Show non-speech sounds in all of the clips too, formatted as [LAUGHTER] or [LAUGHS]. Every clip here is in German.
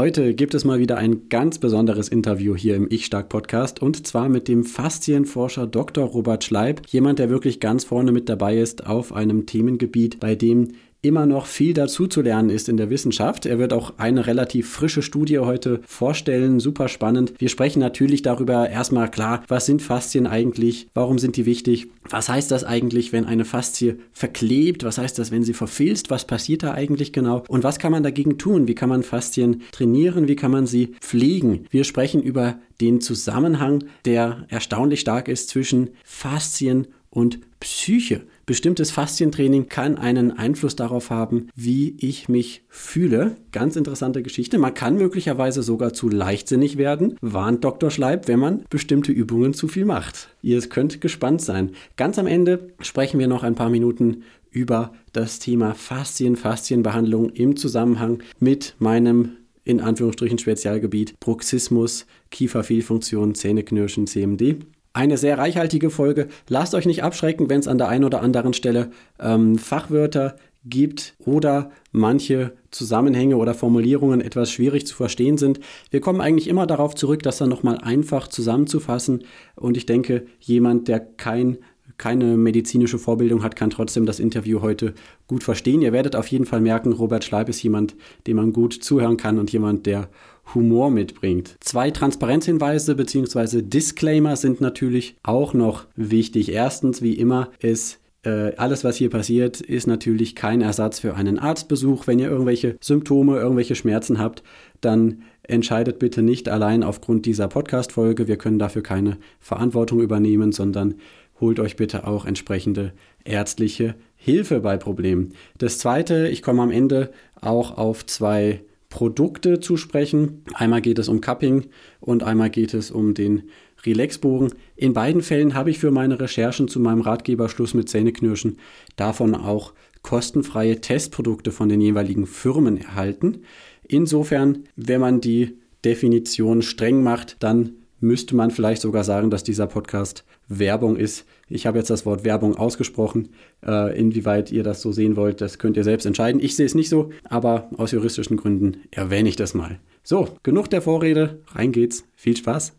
Heute gibt es mal wieder ein ganz besonderes Interview hier im Ich Stark Podcast und zwar mit dem Faszienforscher Dr. Robert Schleib, jemand, der wirklich ganz vorne mit dabei ist auf einem Themengebiet, bei dem immer noch viel dazu zu lernen ist in der Wissenschaft. Er wird auch eine relativ frische Studie heute vorstellen, super spannend. Wir sprechen natürlich darüber erstmal klar, was sind Faszien eigentlich, warum sind die wichtig, was heißt das eigentlich, wenn eine Faszie verklebt, was heißt das, wenn sie verfilzt, was passiert da eigentlich genau und was kann man dagegen tun, wie kann man Faszien trainieren, wie kann man sie pflegen. Wir sprechen über den Zusammenhang, der erstaunlich stark ist zwischen Faszien und Psyche. Bestimmtes Faszientraining kann einen Einfluss darauf haben, wie ich mich fühle. Ganz interessante Geschichte. Man kann möglicherweise sogar zu leichtsinnig werden, warnt Dr. Schleib, wenn man bestimmte Übungen zu viel macht. Ihr könnt gespannt sein. Ganz am Ende sprechen wir noch ein paar Minuten über das Thema Faszien, Faszienbehandlung im Zusammenhang mit meinem in Anführungsstrichen Spezialgebiet Bruxismus, Kieferfehlfunktion, Zähneknirschen, CMD. Eine sehr reichhaltige Folge. Lasst euch nicht abschrecken, wenn es an der einen oder anderen Stelle ähm, Fachwörter gibt oder manche Zusammenhänge oder Formulierungen etwas schwierig zu verstehen sind. Wir kommen eigentlich immer darauf zurück, das dann nochmal einfach zusammenzufassen. Und ich denke, jemand, der kein keine medizinische Vorbildung hat, kann trotzdem das Interview heute gut verstehen. Ihr werdet auf jeden Fall merken, Robert Schleib ist jemand, dem man gut zuhören kann und jemand, der Humor mitbringt. Zwei Transparenzhinweise bzw. Disclaimer sind natürlich auch noch wichtig. Erstens, wie immer, ist äh, alles, was hier passiert, ist natürlich kein Ersatz für einen Arztbesuch. Wenn ihr irgendwelche Symptome, irgendwelche Schmerzen habt, dann entscheidet bitte nicht allein aufgrund dieser Podcast-Folge. Wir können dafür keine Verantwortung übernehmen, sondern holt euch bitte auch entsprechende ärztliche Hilfe bei Problemen. Das zweite, ich komme am Ende auch auf zwei Produkte zu sprechen. Einmal geht es um Cupping und einmal geht es um den Relaxbogen. In beiden Fällen habe ich für meine Recherchen zu meinem Ratgeberschluss mit Zähneknirschen davon auch kostenfreie Testprodukte von den jeweiligen Firmen erhalten. Insofern, wenn man die Definition streng macht, dann müsste man vielleicht sogar sagen, dass dieser Podcast Werbung ist. Ich habe jetzt das Wort Werbung ausgesprochen. Äh, inwieweit ihr das so sehen wollt, das könnt ihr selbst entscheiden. Ich sehe es nicht so, aber aus juristischen Gründen erwähne ich das mal. So, genug der Vorrede. Rein geht's. Viel Spaß.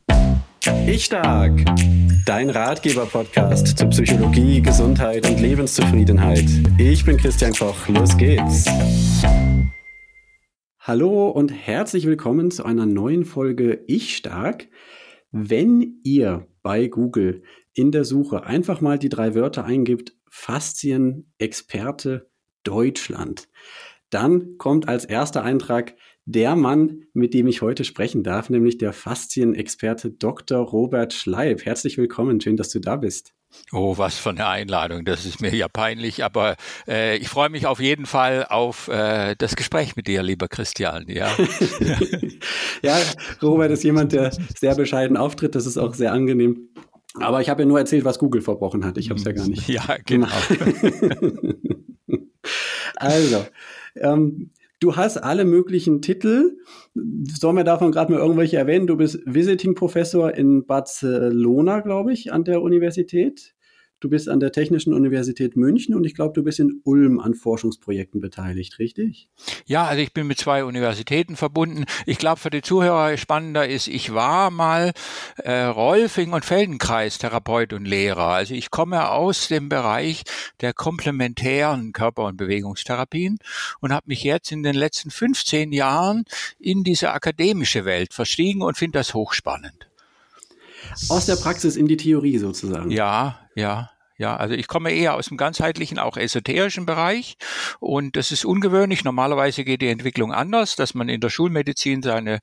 Ich stark. Dein Ratgeber-Podcast zu Psychologie, Gesundheit und Lebenszufriedenheit. Ich bin Christian Koch. Los geht's. Hallo und herzlich willkommen zu einer neuen Folge Ich stark. Wenn ihr bei Google in der Suche einfach mal die drei Wörter eingibt, Faszien-Experte Deutschland, dann kommt als erster Eintrag der Mann, mit dem ich heute sprechen darf, nämlich der Faszienexperte Dr. Robert Schleib. Herzlich willkommen, schön, dass du da bist. Oh, was für eine Einladung. Das ist mir ja peinlich, aber äh, ich freue mich auf jeden Fall auf äh, das Gespräch mit dir, lieber Christian. Ja. [LAUGHS] ja, Robert ist jemand, der sehr bescheiden auftritt. Das ist auch sehr angenehm. Aber ich habe ja nur erzählt, was Google verbrochen hat. Ich habe es ja gar nicht. Ja, genau. [LAUGHS] also, ähm, du hast alle möglichen Titel. Sollen wir davon gerade mal irgendwelche erwähnen? Du bist Visiting Professor in Barcelona, glaube ich, an der Universität. Du bist an der Technischen Universität München und ich glaube, du bist in Ulm an Forschungsprojekten beteiligt, richtig? Ja, also ich bin mit zwei Universitäten verbunden. Ich glaube, für die Zuhörer spannender ist, ich war mal äh, Rolfing und Feldenkreis Therapeut und Lehrer. Also ich komme aus dem Bereich der komplementären Körper- und Bewegungstherapien und habe mich jetzt in den letzten 15 Jahren in diese akademische Welt verstiegen und finde das hochspannend. Aus der Praxis in die Theorie sozusagen. Ja, ja. Ja, also ich komme eher aus dem ganzheitlichen, auch esoterischen Bereich und das ist ungewöhnlich. Normalerweise geht die Entwicklung anders, dass man in der Schulmedizin seine,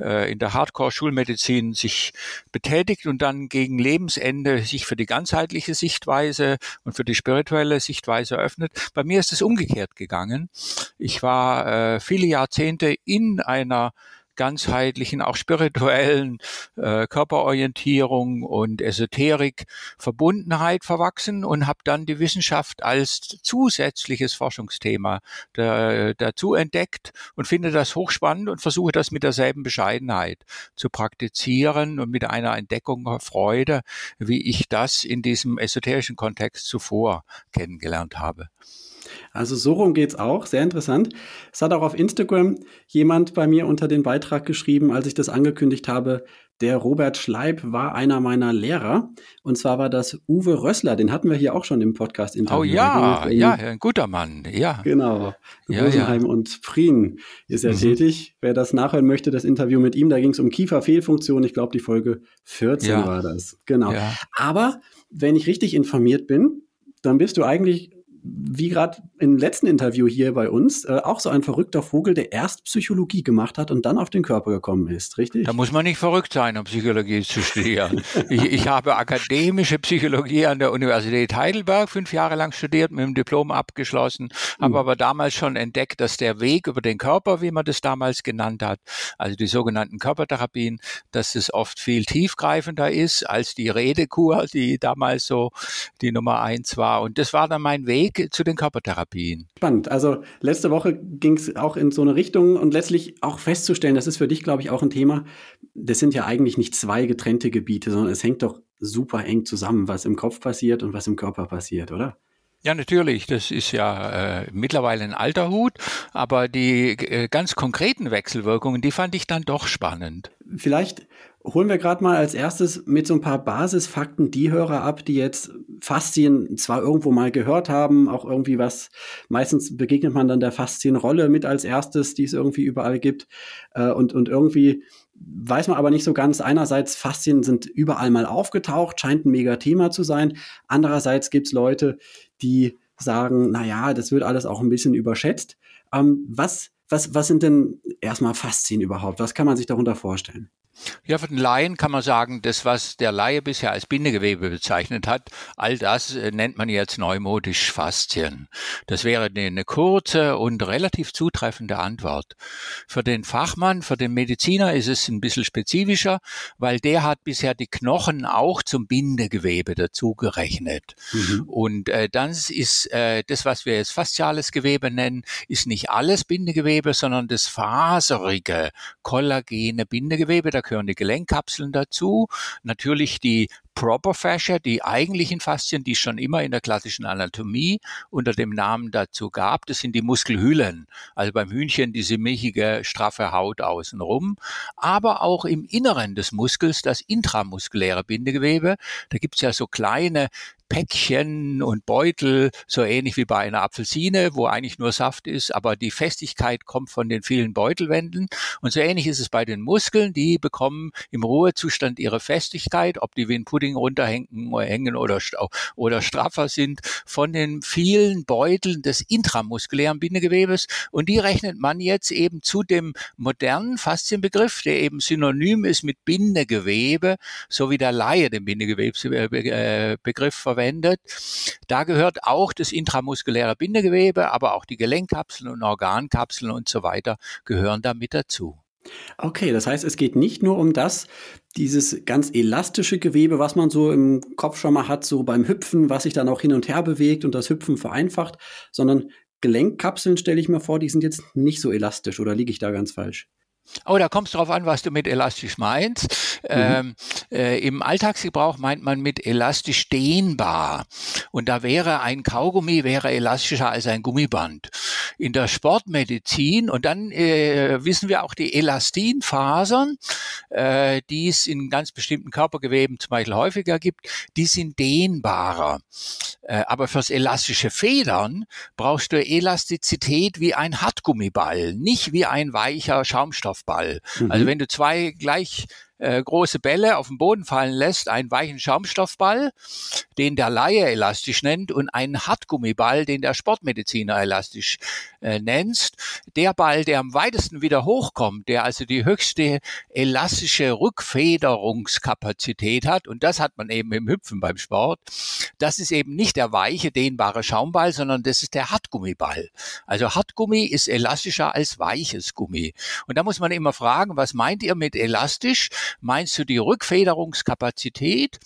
äh, in der Hardcore-Schulmedizin sich betätigt und dann gegen Lebensende sich für die ganzheitliche Sichtweise und für die spirituelle Sichtweise öffnet. Bei mir ist es umgekehrt gegangen. Ich war äh, viele Jahrzehnte in einer ganzheitlichen, auch spirituellen äh, Körperorientierung und Esoterik Verbundenheit verwachsen und habe dann die Wissenschaft als zusätzliches Forschungsthema da, dazu entdeckt und finde das hochspannend und versuche das mit derselben Bescheidenheit zu praktizieren und mit einer Entdeckung Freude, wie ich das in diesem esoterischen Kontext zuvor kennengelernt habe. Also so rum geht's auch, sehr interessant. Es hat auch auf Instagram jemand bei mir unter den Beitrag geschrieben, als ich das angekündigt habe, der Robert Schleib war einer meiner Lehrer. Und zwar war das Uwe Rössler, den hatten wir hier auch schon im Podcast interviewt. Oh ja, ja, ein guter Mann, ja. Genau. Ja, Rosenheim ja. und Prien ist er mhm. tätig. Wer das nachhören möchte, das Interview mit ihm, da ging es um Kieferfehlfunktion. Ich glaube, die Folge 14 ja. war das. Genau. Ja. Aber wenn ich richtig informiert bin, dann bist du eigentlich wie gerade im letzten Interview hier bei uns, äh, auch so ein verrückter Vogel, der erst Psychologie gemacht hat und dann auf den Körper gekommen ist, richtig? Da muss man nicht verrückt sein, um Psychologie zu studieren. [LAUGHS] ich, ich, habe akademische Psychologie an der Universität Heidelberg fünf Jahre lang studiert, mit dem Diplom abgeschlossen, habe mhm. aber damals schon entdeckt, dass der Weg über den Körper, wie man das damals genannt hat, also die sogenannten Körpertherapien, dass es oft viel tiefgreifender ist als die Redekur, die damals so die Nummer eins war. Und das war dann mein Weg zu den Körpertherapien. Spannend. Also letzte Woche ging es auch in so eine Richtung und letztlich auch festzustellen, das ist für dich, glaube ich, auch ein Thema. Das sind ja eigentlich nicht zwei getrennte Gebiete, sondern es hängt doch super eng zusammen, was im Kopf passiert und was im Körper passiert, oder? Ja, natürlich. Das ist ja äh, mittlerweile ein alter Hut, aber die äh, ganz konkreten Wechselwirkungen, die fand ich dann doch spannend. Vielleicht holen wir gerade mal als erstes mit so ein paar Basisfakten die Hörer ab, die jetzt Faszien zwar irgendwo mal gehört haben, auch irgendwie was, meistens begegnet man dann der Faszienrolle mit als erstes, die es irgendwie überall gibt. Äh, und, und irgendwie weiß man aber nicht so ganz. Einerseits, Faszien sind überall mal aufgetaucht, scheint ein mega Thema zu sein. Andererseits gibt's Leute, die sagen, na ja, das wird alles auch ein bisschen überschätzt. Ähm, was, was, was sind denn erstmal Faszien überhaupt? Was kann man sich darunter vorstellen? Ja, für den Laien kann man sagen, das, was der Laie bisher als Bindegewebe bezeichnet hat, all das äh, nennt man jetzt neumodisch Faszien. Das wäre eine kurze und relativ zutreffende Antwort. Für den Fachmann, für den Mediziner ist es ein bisschen spezifischer, weil der hat bisher die Knochen auch zum Bindegewebe dazugerechnet. Mhm. Und äh, dann ist äh, das, was wir jetzt fasziales Gewebe nennen, ist nicht alles Bindegewebe, sondern das faserige, kollagene Bindegewebe. Da die Gelenkkapseln dazu, natürlich die Proper Fascia, die eigentlichen Faszien, die es schon immer in der klassischen Anatomie unter dem Namen dazu gab, das sind die Muskelhüllen. Also beim Hühnchen diese milchige, straffe Haut außenrum. Aber auch im Inneren des Muskels das intramuskuläre Bindegewebe. Da gibt's ja so kleine Päckchen und Beutel, so ähnlich wie bei einer Apfelsine, wo eigentlich nur Saft ist, aber die Festigkeit kommt von den vielen Beutelwänden. Und so ähnlich ist es bei den Muskeln, die bekommen im Ruhezustand ihre Festigkeit, ob die wie ein Pudding runterhängen oder hängen oder, oder straffer sind, von den vielen Beuteln des intramuskulären Bindegewebes. Und die rechnet man jetzt eben zu dem modernen Faszienbegriff, der eben synonym ist mit Bindegewebe, so wie der Laie den Bindegewebsbegriff verwendet verwendet. Da gehört auch das intramuskuläre Bindegewebe, aber auch die Gelenkkapseln und Organkapseln und so weiter gehören da mit dazu. Okay, das heißt, es geht nicht nur um das, dieses ganz elastische Gewebe, was man so im Kopf schon mal hat, so beim Hüpfen, was sich dann auch hin und her bewegt und das Hüpfen vereinfacht, sondern Gelenkkapseln stelle ich mir vor, die sind jetzt nicht so elastisch oder liege ich da ganz falsch? Oh, da kommt es darauf an, was du mit elastisch meinst. Mhm. Ähm, äh, Im Alltagsgebrauch meint man mit elastisch dehnbar. Und da wäre ein Kaugummi wäre elastischer als ein Gummiband. In der Sportmedizin, und dann äh, wissen wir auch die Elastinfasern, äh, die es in ganz bestimmten Körpergeweben zum Beispiel häufiger gibt, die sind dehnbarer. Äh, aber fürs elastische Federn brauchst du Elastizität wie ein Hartgummiball, nicht wie ein weicher Schaumstoffball. Mhm. Also wenn du zwei gleich äh, große Bälle auf den Boden fallen lässt, einen weichen Schaumstoffball, den der Laie elastisch nennt, und einen Hartgummiball, den der Sportmediziner elastisch äh, nennt. Der Ball, der am weitesten wieder hochkommt, der also die höchste elastische Rückfederungskapazität hat, und das hat man eben im Hüpfen beim Sport, das ist eben nicht der weiche, dehnbare Schaumball, sondern das ist der Hartgummiball. Also Hartgummi ist elastischer als weiches Gummi. Und da muss man immer fragen, was meint ihr mit elastisch? Meinst du die Rückfederungskapazität,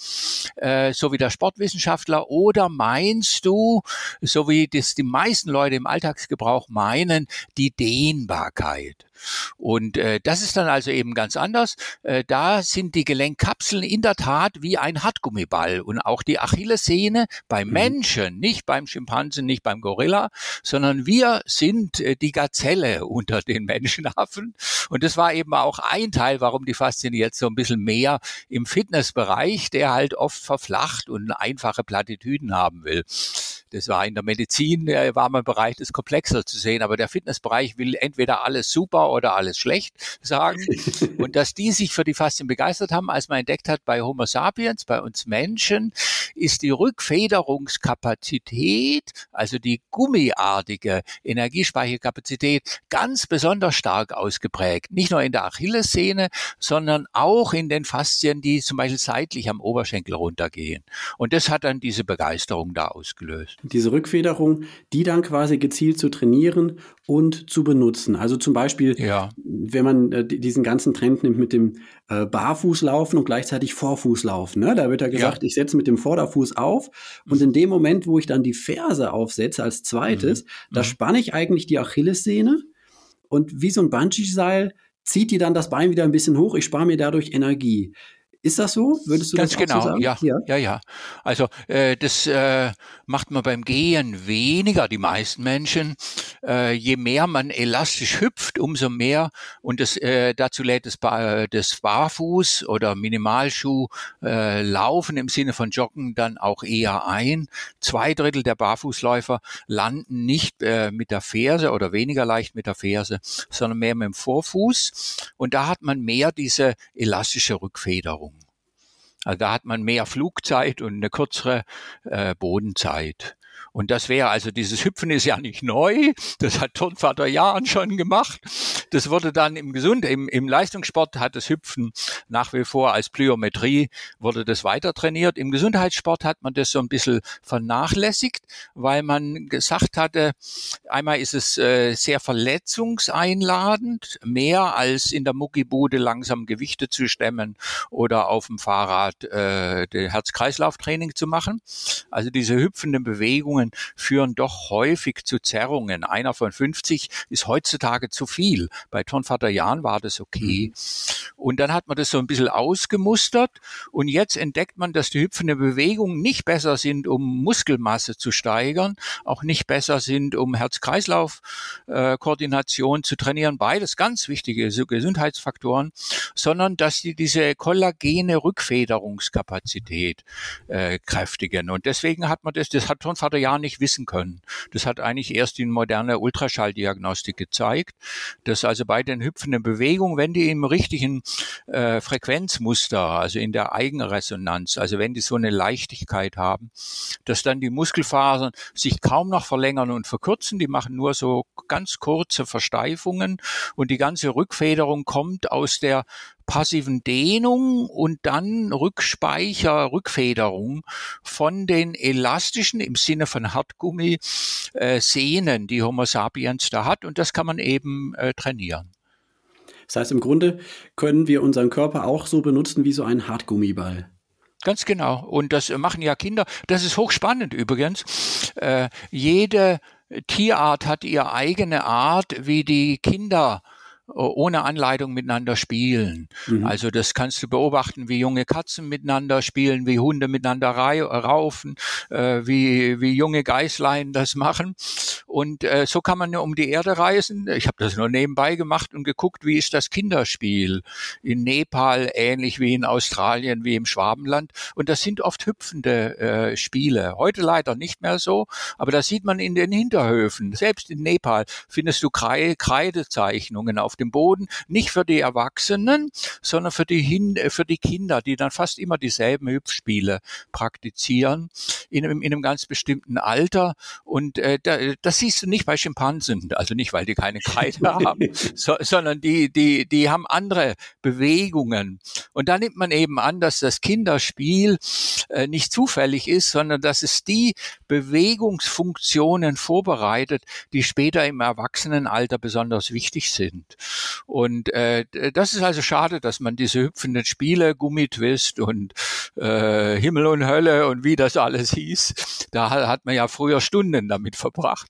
äh, so wie der Sportwissenschaftler, oder meinst du, so wie das die meisten Leute im Alltagsgebrauch meinen, die Dehnbarkeit? Und äh, das ist dann also eben ganz anders. Äh, da sind die Gelenkkapseln in der Tat wie ein Hartgummiball und auch die Achillessehne beim mhm. Menschen, nicht beim Schimpansen, nicht beim Gorilla, sondern wir sind äh, die Gazelle [LAUGHS] unter den Menschenaffen. Und das war eben auch ein Teil, warum die Faszien jetzt so ein bisschen mehr im Fitnessbereich, der halt oft verflacht und einfache Plattitüden haben will. Das war in der Medizin, äh, war man bereit, es komplexer zu sehen, aber der Fitnessbereich will entweder alles super oder alles schlecht sagen. [LAUGHS] Und dass die sich für die Faszien begeistert haben, als man entdeckt hat, bei Homo sapiens, bei uns Menschen, ist die Rückfederungskapazität, also die gummiartige Energiespeicherkapazität, ganz besonders stark ausgeprägt. Nicht nur in der Achillessehne, sondern auch in den Faszien, die zum Beispiel seitlich am Oberschenkel runtergehen. Und das hat dann diese Begeisterung da ausgelöst diese Rückfederung, die dann quasi gezielt zu trainieren und zu benutzen. Also zum Beispiel, ja. wenn man äh, diesen ganzen Trend nimmt mit dem äh, Barfußlaufen und gleichzeitig Vorfußlaufen. Ne? Da wird ja gesagt, ja. ich setze mit dem Vorderfuß auf und mhm. in dem Moment, wo ich dann die Ferse aufsetze als zweites, mhm. da mhm. spanne ich eigentlich die Achillessehne und wie so ein Bungee-Seil zieht die dann das Bein wieder ein bisschen hoch. Ich spare mir dadurch Energie. Ist das so? Würdest du Ganz das genau, so sagen? Ja, ja, ja, ja. Also äh, das äh, macht man beim Gehen weniger, die meisten Menschen. Äh, je mehr man elastisch hüpft, umso mehr. Und das, äh, dazu lädt das, ba das Barfuß oder Minimalschuh äh, Laufen im Sinne von Joggen dann auch eher ein. Zwei Drittel der Barfußläufer landen nicht äh, mit der Ferse oder weniger leicht mit der Ferse, sondern mehr mit dem Vorfuß. Und da hat man mehr diese elastische Rückfederung. Also da hat man mehr Flugzeit und eine kürzere äh, Bodenzeit. Und das wäre also dieses Hüpfen ist ja nicht neu. Das hat Turnvater Jahren schon gemacht. Das wurde dann im Gesund, im, im Leistungssport hat das Hüpfen nach wie vor als Plyometrie wurde das weiter trainiert. Im Gesundheitssport hat man das so ein bisschen vernachlässigt, weil man gesagt hatte, einmal ist es äh, sehr verletzungseinladend, mehr als in der Muckibude langsam Gewichte zu stemmen oder auf dem Fahrrad äh, Herz-Kreislauf-Training zu machen. Also diese hüpfenden Bewegungen Beziehungen führen doch häufig zu Zerrungen. Einer von 50 ist heutzutage zu viel. Bei Tonvater Jan war das okay. Mhm. Und dann hat man das so ein bisschen ausgemustert und jetzt entdeckt man, dass die hüpfenden Bewegungen nicht besser sind, um Muskelmasse zu steigern, auch nicht besser sind, um Herz-Kreislauf-Koordination äh, zu trainieren. Beides ganz wichtige Gesundheitsfaktoren, sondern dass sie diese kollagene Rückfederungskapazität äh, kräftigen. Und deswegen hat man das, das hat Tonvater Jan Jahren nicht wissen können. Das hat eigentlich erst die moderne Ultraschalldiagnostik gezeigt, dass also bei den hüpfenden Bewegungen, wenn die im richtigen äh, Frequenzmuster, also in der Eigenresonanz, also wenn die so eine Leichtigkeit haben, dass dann die Muskelfasern sich kaum noch verlängern und verkürzen, die machen nur so ganz kurze Versteifungen und die ganze Rückfederung kommt aus der passiven Dehnung und dann Rückspeicher, Rückfederung von den elastischen im Sinne von Hartgummi äh, Sehnen, die Homo sapiens da hat. Und das kann man eben äh, trainieren. Das heißt, im Grunde können wir unseren Körper auch so benutzen wie so ein Hartgummiball. Ganz genau. Und das machen ja Kinder. Das ist hochspannend übrigens. Äh, jede Tierart hat ihre eigene Art, wie die Kinder ohne Anleitung miteinander spielen. Mhm. Also das kannst du beobachten, wie junge Katzen miteinander spielen, wie Hunde miteinander raufen, äh, wie, wie junge Geißlein das machen. Und äh, so kann man um die Erde reisen. Ich habe das nur nebenbei gemacht und geguckt, wie ist das Kinderspiel in Nepal, ähnlich wie in Australien, wie im Schwabenland. Und das sind oft hüpfende äh, Spiele. Heute leider nicht mehr so, aber das sieht man in den Hinterhöfen. Selbst in Nepal findest du Kreidezeichnungen auf dem Boden, nicht für die Erwachsenen, sondern für die, Hin äh, für die Kinder, die dann fast immer dieselben Hüpfspiele praktizieren in einem, in einem ganz bestimmten Alter. Und äh, das siehst du nicht bei Schimpansen, also nicht, weil die keine Kreide [LAUGHS] haben, so, sondern die, die, die haben andere Bewegungen. Und da nimmt man eben an, dass das Kinderspiel äh, nicht zufällig ist, sondern dass es die Bewegungsfunktionen vorbereitet, die später im Erwachsenenalter besonders wichtig sind. Und äh, das ist also schade, dass man diese hüpfenden Spiele, Gummitwist und äh, Himmel und Hölle und wie das alles hieß, da hat man ja früher Stunden damit verbracht,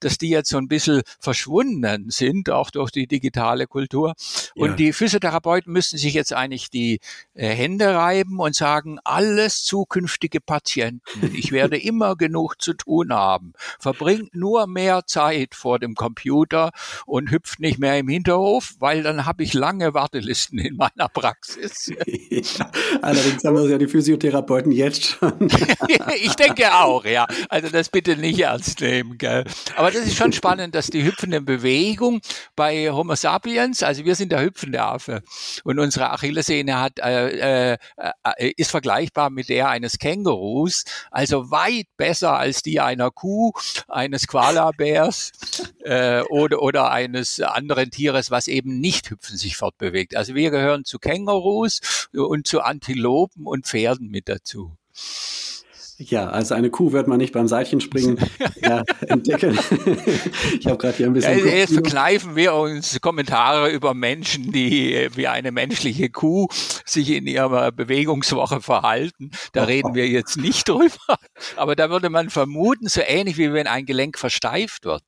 dass die jetzt so ein bisschen verschwunden sind, auch durch die digitale Kultur. Und ja. die Physiotherapeuten müssen sich jetzt eigentlich die äh, Hände reiben und sagen, alles zukünftige Patienten, ich werde [LAUGHS] immer genug zu tun haben, verbringt nur mehr Zeit vor dem Computer und hüpft nicht mehr im Hinterhof, weil dann habe ich lange Wartelisten in meiner Praxis. [LAUGHS] Ja, allerdings haben wir ja die Physiotherapeuten jetzt schon. [LAUGHS] ich denke auch, ja. Also das bitte nicht ernst nehmen, gell. Aber das ist schon spannend, dass die hüpfende Bewegung bei Homo sapiens, also wir sind der hüpfende Affe und unsere Achillessehne hat äh, äh, äh, ist vergleichbar mit der eines Kängurus, also weit besser als die einer Kuh, eines Koalabärs äh, oder oder eines anderen Tieres, was eben nicht hüpfen sich fortbewegt. Also wir gehören zu Kängurus und zu Antilopen und Pferden mit dazu. Ja, also eine Kuh wird man nicht beim Seilchenspringen [LAUGHS] ja, entdecken. [LAUGHS] ich habe gerade hier ein bisschen. Ja, jetzt verkneifen wir uns Kommentare über Menschen, die wie eine menschliche Kuh sich in ihrer Bewegungswoche verhalten. Da oh. reden wir jetzt nicht drüber. Aber da würde man vermuten, so ähnlich wie wenn ein Gelenk versteift wird.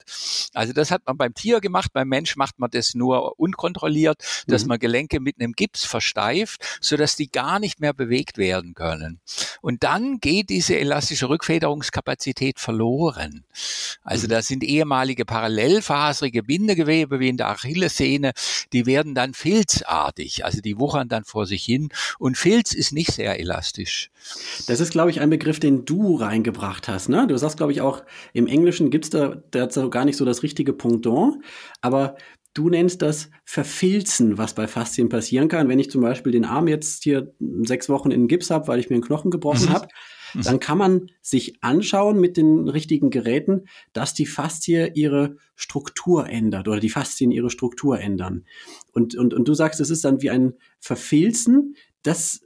Also das hat man beim Tier gemacht, beim Mensch macht man das nur unkontrolliert, dass mhm. man Gelenke mit einem Gips versteift, sodass die gar nicht mehr bewegt werden können. Und dann geht diese elastische Rückfederungskapazität verloren. Also mhm. da sind ehemalige parallelfaserige Bindegewebe wie in der Achillessehne, die werden dann filzartig, also die wuchern dann vor sich hin und Filz ist nicht sehr elastisch. Das ist, glaube ich, ein Begriff, den du reingebracht hast. Ne? Du sagst, glaube ich, auch im Englischen gibt es da dazu gar nicht so das richtige Pendant, aber Du nennst das Verfilzen, was bei Faszien passieren kann. Wenn ich zum Beispiel den Arm jetzt hier sechs Wochen in Gips habe, weil ich mir einen Knochen gebrochen mhm. habe, dann kann man sich anschauen mit den richtigen Geräten, dass die Faszie ihre Struktur ändert oder die Faszien ihre Struktur ändern. Und, und, und du sagst, es ist dann wie ein Verfilzen. Das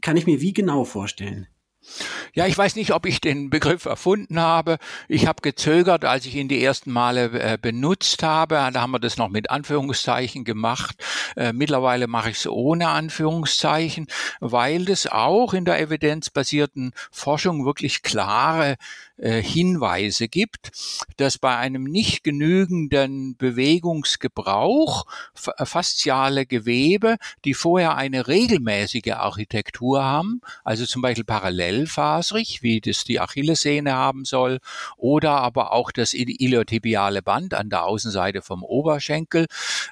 kann ich mir wie genau vorstellen? Ja, ich weiß nicht, ob ich den Begriff erfunden habe. Ich habe gezögert, als ich ihn die ersten Male äh, benutzt habe. Da haben wir das noch mit Anführungszeichen gemacht. Äh, mittlerweile mache ich es ohne Anführungszeichen, weil es auch in der evidenzbasierten Forschung wirklich klare äh, Hinweise gibt, dass bei einem nicht genügenden Bewegungsgebrauch äh, fasziale Gewebe, die vorher eine regelmäßige Architektur haben, also zum Beispiel parallelfasrig, wie das die Achillessehne haben soll, oder aber auch das iliotibiale Band an der Außenseite vom Oberschenkel,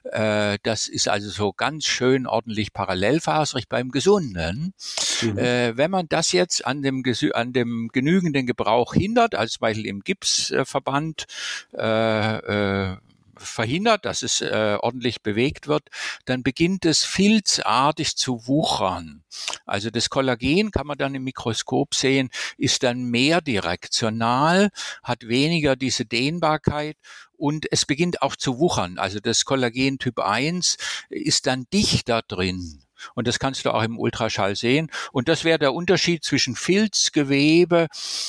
äh, das ist also so ganz schön ordentlich parallelfasrig beim Gesunden. Mhm. wenn man das jetzt an dem, an dem genügenden Gebrauch hin verhindert, als Beispiel im Gipsverband äh, äh, verhindert, dass es äh, ordentlich bewegt wird, dann beginnt es filzartig zu wuchern. Also das Kollagen kann man dann im Mikroskop sehen, ist dann mehr direktional, hat weniger diese Dehnbarkeit und es beginnt auch zu wuchern. Also das Kollagen Typ 1 ist dann dichter drin. Und das kannst du auch im Ultraschall sehen. Und das wäre der Unterschied zwischen Filzgewebe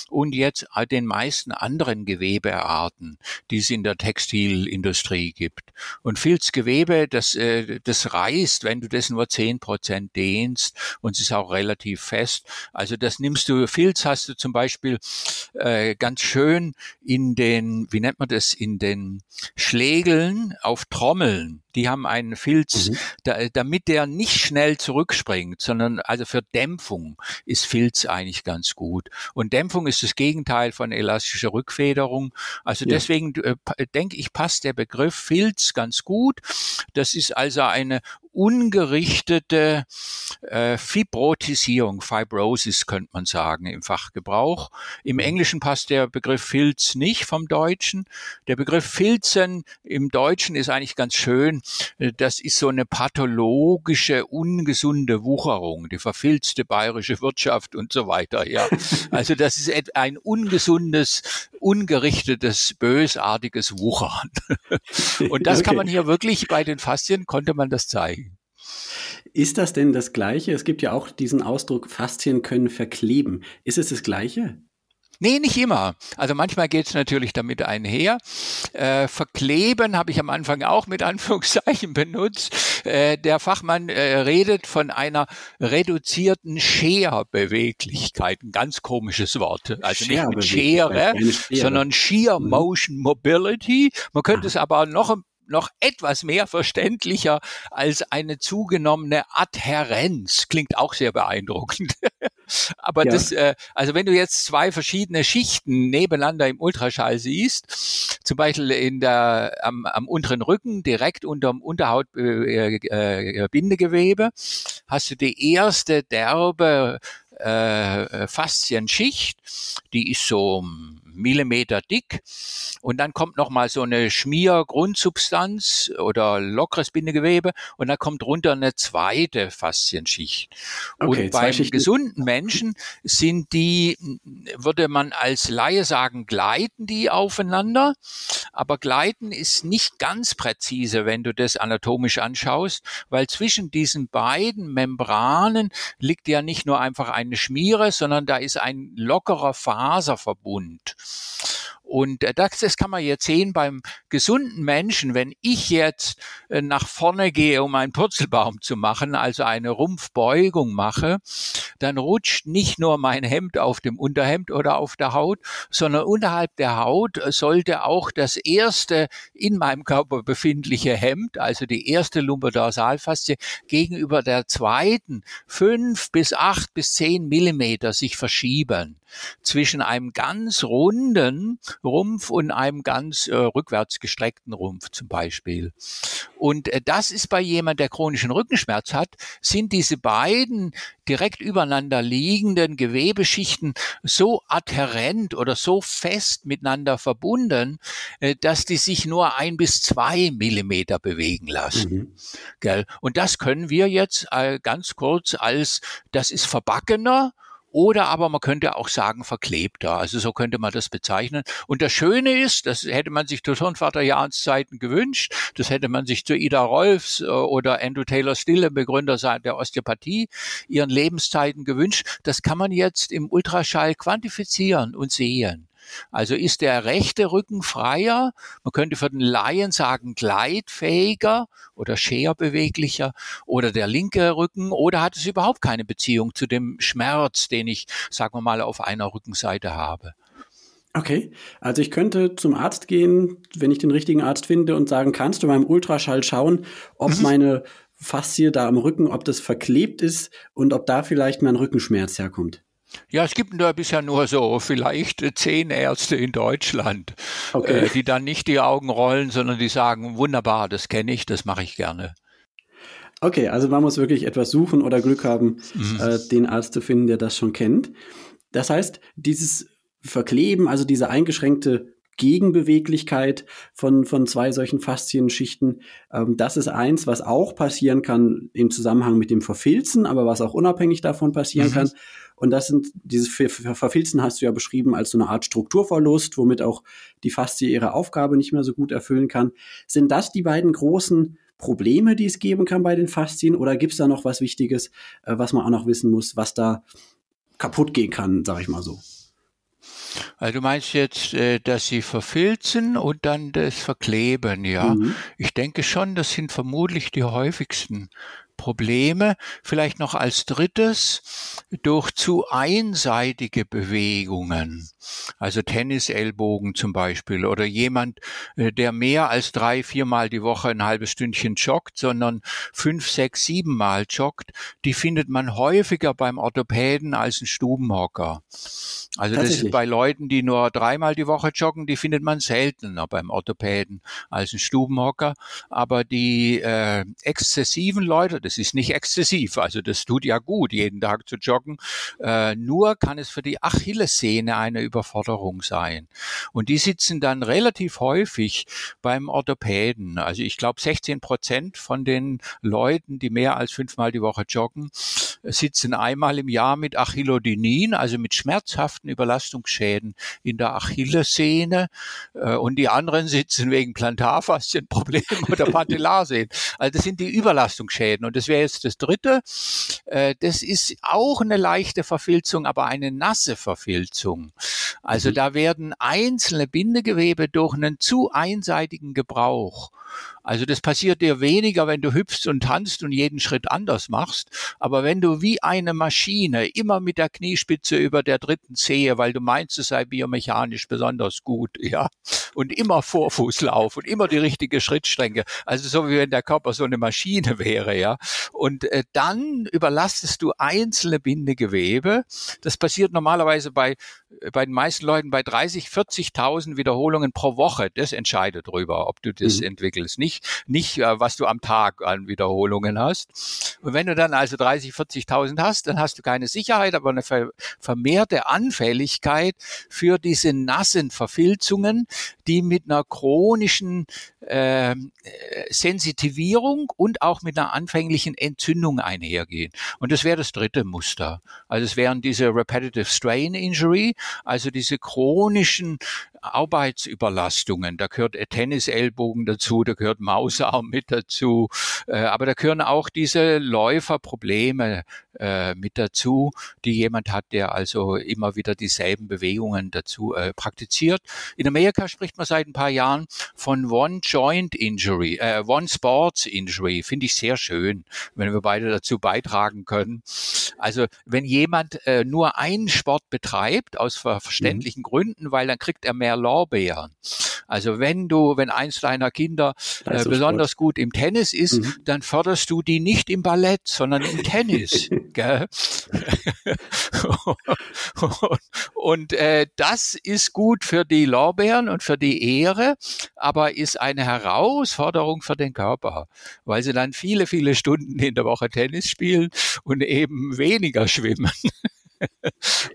und jetzt den meisten anderen Gewebearten, die es in der Textilindustrie gibt. Und Filzgewebe, das, äh, das reißt, wenn du das nur zehn Prozent dehnst und es ist auch relativ fest. Also das nimmst du, Filz hast du zum Beispiel äh, ganz schön in den, wie nennt man das, in den Schlägeln auf Trommeln die haben einen Filz, mhm. da, damit der nicht schnell zurückspringt, sondern also für Dämpfung ist Filz eigentlich ganz gut. Und Dämpfung ist das Gegenteil von elastischer Rückfederung. Also ja. deswegen äh, denke ich, passt der Begriff Filz ganz gut. Das ist also eine ungerichtete äh, Fibrotisierung, Fibrosis könnte man sagen im Fachgebrauch. Im mhm. Englischen passt der Begriff Filz nicht vom Deutschen. Der Begriff Filzen im Deutschen ist eigentlich ganz schön. Äh, das ist so eine pathologische, ungesunde Wucherung, die verfilzte bayerische Wirtschaft und so weiter. Ja, [LAUGHS] also das ist ein ungesundes, ungerichtetes, bösartiges Wuchern. [LAUGHS] Und das okay. kann man hier wirklich bei den Faszien konnte man das zeigen. Ist das denn das Gleiche? Es gibt ja auch diesen Ausdruck, Faszien können verkleben. Ist es das Gleiche? Nee, nicht immer. Also manchmal geht es natürlich damit einher. Äh, verkleben habe ich am Anfang auch mit Anführungszeichen [LAUGHS] benutzt. Äh, der Fachmann äh, redet von einer reduzierten Scherbeweglichkeit. Ein ganz komisches Wort. Also nicht mit Schere, sondern Shear mhm. Motion Mobility. Man könnte Aha. es aber noch noch etwas mehr verständlicher als eine zugenommene Adhärenz. Klingt auch sehr beeindruckend. [LAUGHS] Aber ja. das, äh, also wenn du jetzt zwei verschiedene Schichten nebeneinander im Ultraschall siehst, zum Beispiel in der am, am unteren Rücken, direkt unterm Unterhautbindegewebe, äh, äh, hast du die erste derbe äh, Faszienschicht, die ist so Millimeter dick. Und dann kommt nochmal so eine Schmiergrundsubstanz oder lockeres Bindegewebe und dann kommt runter eine zweite Faszienschicht. Okay, und beim gesunden Menschen sind die, würde man als Laie sagen, gleiten die aufeinander. Aber gleiten ist nicht ganz präzise, wenn du das anatomisch anschaust, weil zwischen diesen beiden Membranen liegt ja nicht nur einfach eine Schmiere, sondern da ist ein lockerer Faserverbund. Und äh, das, das kann man jetzt sehen beim gesunden Menschen. Wenn ich jetzt äh, nach vorne gehe, um einen Purzelbaum zu machen, also eine Rumpfbeugung mache, dann rutscht nicht nur mein Hemd auf dem Unterhemd oder auf der Haut, sondern unterhalb der Haut sollte auch das erste in meinem Körper befindliche Hemd, also die erste Lumbodorsalfaszie, gegenüber der zweiten fünf bis acht bis zehn Millimeter sich verschieben zwischen einem ganz runden Rumpf und einem ganz äh, rückwärts gestreckten Rumpf zum Beispiel. Und äh, das ist bei jemand, der chronischen Rückenschmerz hat, sind diese beiden direkt übereinander liegenden Gewebeschichten so adhärent oder so fest miteinander verbunden, äh, dass die sich nur ein bis zwei Millimeter bewegen lassen. Mhm. Gell? Und das können wir jetzt äh, ganz kurz als, das ist verbackener oder aber man könnte auch sagen verklebter. Also so könnte man das bezeichnen. Und das Schöne ist, das hätte man sich zu Turnvater Jahns Zeiten gewünscht, das hätte man sich zu Ida Rolfs äh, oder Andrew Taylor Stille, Begründer der Osteopathie, ihren Lebenszeiten gewünscht. Das kann man jetzt im Ultraschall quantifizieren und sehen. Also ist der rechte Rücken freier, man könnte für den Laien sagen gleitfähiger oder scherbeweglicher oder der linke Rücken oder hat es überhaupt keine Beziehung zu dem Schmerz, den ich, sagen wir mal, auf einer Rückenseite habe. Okay, also ich könnte zum Arzt gehen, wenn ich den richtigen Arzt finde und sagen, kannst du beim Ultraschall schauen, ob mhm. meine Faszie da am Rücken, ob das verklebt ist und ob da vielleicht mein Rückenschmerz herkommt. Ja, es gibt da bisher nur so vielleicht zehn Ärzte in Deutschland, okay. äh, die dann nicht die Augen rollen, sondern die sagen, wunderbar, das kenne ich, das mache ich gerne. Okay, also man muss wirklich etwas suchen oder Glück haben, mhm. äh, den Arzt zu finden, der das schon kennt. Das heißt, dieses Verkleben, also diese eingeschränkte Gegenbeweglichkeit von, von zwei solchen Faszienschichten. Ähm, das ist eins, was auch passieren kann im Zusammenhang mit dem Verfilzen, aber was auch unabhängig davon passieren mhm. kann. Und das sind, dieses Verfilzen hast du ja beschrieben als so eine Art Strukturverlust, womit auch die Faszie ihre Aufgabe nicht mehr so gut erfüllen kann. Sind das die beiden großen Probleme, die es geben kann bei den Faszien? Oder gibt es da noch was Wichtiges, äh, was man auch noch wissen muss, was da kaputt gehen kann, sag ich mal so? Also du meinst jetzt, äh, dass sie verfilzen und dann das verkleben, ja? Mhm. Ich denke schon, das sind vermutlich die häufigsten Probleme. Vielleicht noch als drittes durch zu einseitige Bewegungen. Also Tennisellbogen zum Beispiel oder jemand, äh, der mehr als drei, viermal die Woche ein halbes Stündchen joggt, sondern fünf, sechs, sieben Mal joggt, die findet man häufiger beim Orthopäden als ein Stubenhocker. Also das ist bei Leuten, die nur dreimal die Woche joggen, die findet man seltener beim Orthopäden als ein Stubenhocker. Aber die äh, exzessiven Leute, das ist nicht exzessiv, also das tut ja gut, jeden Tag zu joggen. Äh, nur kann es für die Achillessehne eine Überforderung sein. Und die sitzen dann relativ häufig beim Orthopäden. Also ich glaube 16 Prozent von den Leuten, die mehr als fünfmal die Woche joggen, sitzen einmal im Jahr mit Achillodinin, also mit schmerzhaften Überlastungsschäden in der Achillessehne äh, und die anderen sitzen wegen Plantarfaszienproblemen [LAUGHS] oder Patellarsehnen. Also das sind die Überlastungsschäden und das wäre jetzt das dritte. Äh, das ist auch eine leichte Verfilzung, aber eine nasse Verfilzung. Also mhm. da werden einzelne Bindegewebe durch einen zu einseitigen Gebrauch also das passiert dir weniger, wenn du hüpfst und tanzt und jeden Schritt anders machst. Aber wenn du wie eine Maschine immer mit der Kniespitze über der dritten Zehe, weil du meinst, es sei biomechanisch besonders gut, [LAUGHS] ja, und immer Vorfußlauf und immer die richtige Schrittstrenge. Also so wie wenn der Körper so eine Maschine [LAUGHS] wäre, ja. Und äh, dann überlastest du einzelne Bindegewebe. Das passiert normalerweise bei bei den meisten Leuten bei 30, 40.000 Wiederholungen pro Woche. Das entscheidet darüber, ob du das mhm. entwickelst. Nicht, nicht, äh, was du am Tag an Wiederholungen hast. Und wenn du dann also 30, 40.000 hast, dann hast du keine Sicherheit, aber eine vermehrte Anfälligkeit für diese nassen Verfilzungen, die mit einer chronischen ähm, äh, Sensitivierung und auch mit einer anfänglichen Entzündung einhergehen. Und das wäre das dritte Muster. Also es wären diese Repetitive Strain Injury, also diese chronischen Arbeitsüberlastungen. Da gehört Tennisellbogen dazu, da gehört Mausarm mit dazu, äh, aber da gehören auch diese Läuferprobleme äh, mit dazu, die jemand hat, der also immer wieder dieselben Bewegungen dazu äh, praktiziert. In Amerika spricht man seit ein paar Jahren von One Joint Injury, äh, One Sports Injury. Finde ich sehr schön, wenn wir beide dazu beitragen können. Also wenn jemand äh, nur einen Sport betreibt, aus verständlichen mhm. Gründen, weil dann kriegt er mehr Lorbeeren. Also wenn du, wenn eins deiner Kinder äh, besonders gut im Tennis ist, mhm. dann förderst du die nicht im Ballett, sondern im Tennis. [LAUGHS] gell? und, [LAUGHS] und äh, das ist gut für die Lorbeeren und für die Ehre, aber ist eine Herausforderung für den Körper, weil sie dann viele, viele Stunden in der Woche Tennis spielen und eben weniger schwimmen.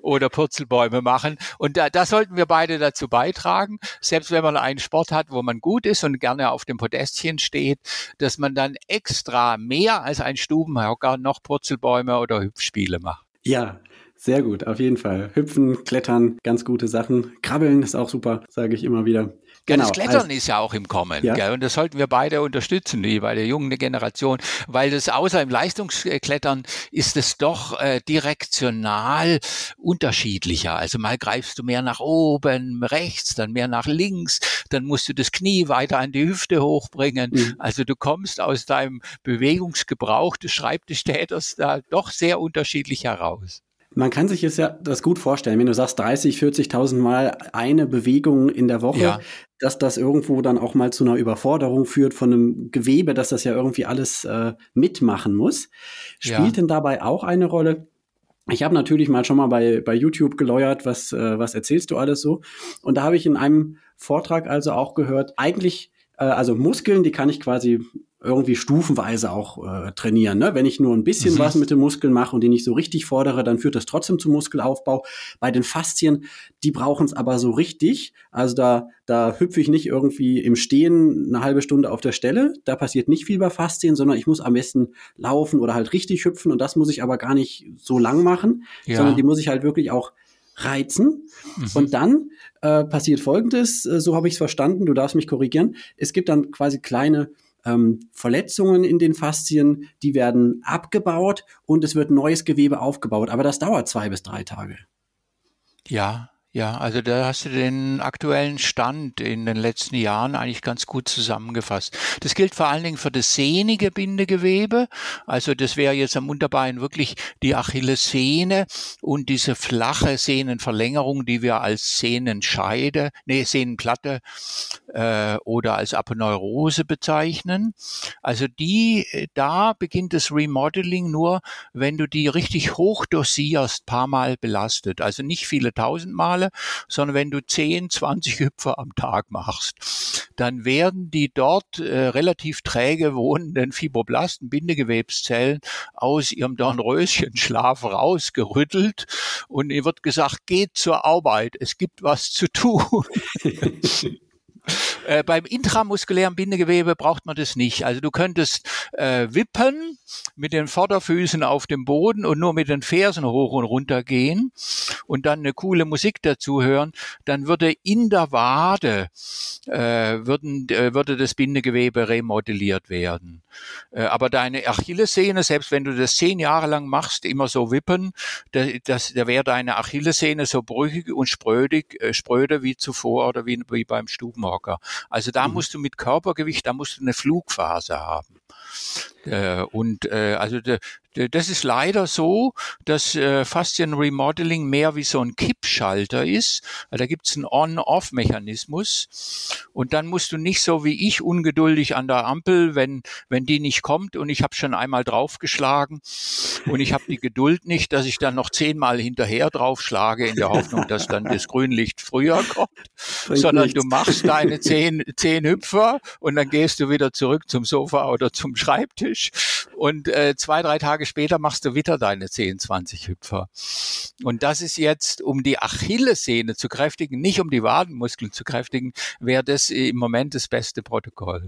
Oder Purzelbäume machen. Und da, da sollten wir beide dazu beitragen, selbst wenn man einen Sport hat, wo man gut ist und gerne auf dem Podestchen steht, dass man dann extra mehr als ein Stubenhocker noch Purzelbäume oder Hüpfspiele macht. Ja, sehr gut, auf jeden Fall. Hüpfen, klettern, ganz gute Sachen. Krabbeln ist auch super, sage ich immer wieder. Genau, das Klettern also, ist ja auch im Kommen. Ja. Gell? Und das sollten wir beide unterstützen, die bei der jungen Generation, weil das außer im Leistungsklettern ist es doch äh, direktional unterschiedlicher. Also mal greifst du mehr nach oben, rechts, dann mehr nach links, dann musst du das Knie weiter an die Hüfte hochbringen. Mhm. Also du kommst aus deinem Bewegungsgebrauch des Schreibtischtäters da doch sehr unterschiedlich heraus. Man kann sich jetzt ja das gut vorstellen, wenn du sagst 30, 40.000 Mal eine Bewegung in der Woche, ja. dass das irgendwo dann auch mal zu einer Überforderung führt von einem Gewebe, dass das ja irgendwie alles äh, mitmachen muss. Spielt ja. denn dabei auch eine Rolle? Ich habe natürlich mal schon mal bei, bei YouTube geläuert, was, äh, was erzählst du alles so? Und da habe ich in einem Vortrag also auch gehört, eigentlich äh, also Muskeln, die kann ich quasi irgendwie stufenweise auch äh, trainieren. Ne? Wenn ich nur ein bisschen mhm. was mit den Muskeln mache und die nicht so richtig fordere, dann führt das trotzdem zum Muskelaufbau. Bei den Faszien, die brauchen es aber so richtig. Also da, da hüpfe ich nicht irgendwie im Stehen eine halbe Stunde auf der Stelle. Da passiert nicht viel bei Faszien, sondern ich muss am besten laufen oder halt richtig hüpfen. Und das muss ich aber gar nicht so lang machen, ja. sondern die muss ich halt wirklich auch reizen. Mhm. Und dann äh, passiert Folgendes, äh, so habe ich es verstanden, du darfst mich korrigieren. Es gibt dann quasi kleine ähm, Verletzungen in den Faszien, die werden abgebaut und es wird neues Gewebe aufgebaut. Aber das dauert zwei bis drei Tage. Ja, ja, also da hast du den aktuellen Stand in den letzten Jahren eigentlich ganz gut zusammengefasst. Das gilt vor allen Dingen für das sehnige Bindegewebe. Also das wäre jetzt am Unterbein wirklich die Achillessehne und diese flache Sehnenverlängerung, die wir als Sehnenscheide, nee, Sehnenplatte äh, oder als Aponeurose bezeichnen. Also die, äh, da beginnt das Remodeling nur, wenn du die richtig hoch dosierst, paar Mal belastet. Also nicht viele tausend Mal Male, sondern wenn du 10, 20 Hüpfer am Tag machst, dann werden die dort äh, relativ träge wohnenden Fibroblasten, Bindegewebszellen aus ihrem Dornröschenschlaf rausgerüttelt und ihr wird gesagt, geht zur Arbeit, es gibt was zu tun. [LAUGHS] Äh, beim intramuskulären Bindegewebe braucht man das nicht. Also du könntest äh, wippen mit den Vorderfüßen auf dem Boden und nur mit den Fersen hoch und runter gehen und dann eine coole Musik dazu hören, dann würde in der Wade äh, würden, äh, würde das Bindegewebe remodelliert werden. Äh, aber deine Achillessehne, selbst wenn du das zehn Jahre lang machst, immer so wippen, da, das, da wäre deine Achillessehne so brüchig und sprödig, äh, spröde wie zuvor oder wie, wie beim Stubenhocker. Also da mhm. musst du mit Körpergewicht, da musst du eine Flugphase haben. Äh, und äh, also de, de, das ist leider so, dass äh, Faszien-Remodeling mehr wie so ein Kippschalter ist. Da gibt's einen On-Off-Mechanismus. Und dann musst du nicht so wie ich ungeduldig an der Ampel, wenn wenn die nicht kommt. Und ich habe schon einmal draufgeschlagen. Und ich habe die Geduld nicht, dass ich dann noch zehnmal hinterher draufschlage in der Hoffnung, dass dann das Grünlicht früher kommt, Bringt sondern nichts. du machst deine zehn, zehn Hüpfer und dann gehst du wieder zurück zum Sofa oder zum Schreibtisch und äh, zwei, drei Tage später machst du wieder deine 10, 20 Hüpfer. Und das ist jetzt, um die Achillessehne zu kräftigen, nicht um die Wadenmuskeln zu kräftigen, wäre das im Moment das beste Protokoll.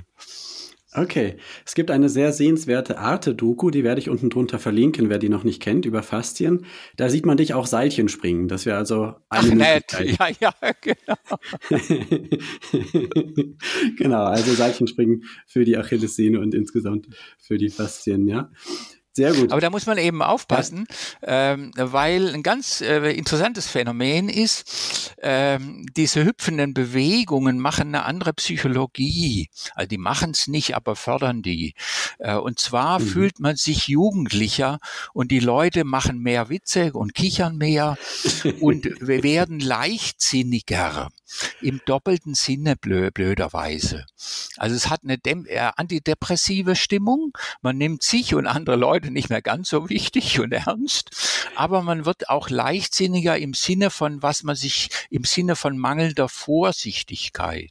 Okay, es gibt eine sehr sehenswerte Arte-Doku, die werde ich unten drunter verlinken, wer die noch nicht kennt, über Faszien. Da sieht man dich auch Seilchen springen. Das wäre also eine Ach, nett. Ja, ja, genau. [LAUGHS] genau, also Seilchen springen für die Achillessehne und insgesamt für die Faszien, ja. Sehr gut. Aber da muss man eben aufpassen, ja. ähm, weil ein ganz äh, interessantes Phänomen ist, ähm, diese hüpfenden Bewegungen machen eine andere Psychologie. Also die machen es nicht, aber fördern die. Äh, und zwar mhm. fühlt man sich jugendlicher und die Leute machen mehr Witze und kichern mehr [LAUGHS] und werden leichtsinniger im doppelten Sinne blö blöderweise. Also es hat eine äh, antidepressive Stimmung. Man nimmt sich und andere Leute nicht mehr ganz so wichtig und ernst, aber man wird auch leichtsinniger im Sinne von, was man sich, im Sinne von mangelnder Vorsichtigkeit.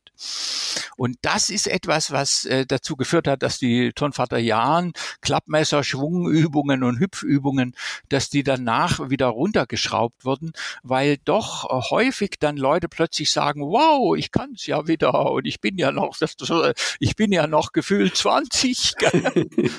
Und das ist etwas, was äh, dazu geführt hat, dass die Turnvater Jahn Klappmesser, Schwungübungen und Hüpfübungen, dass die danach wieder runtergeschraubt wurden, weil doch äh, häufig dann Leute plötzlich sagen, wow, ich kann's ja wieder und ich bin ja noch, [LAUGHS] ich bin ja noch gefühlt 20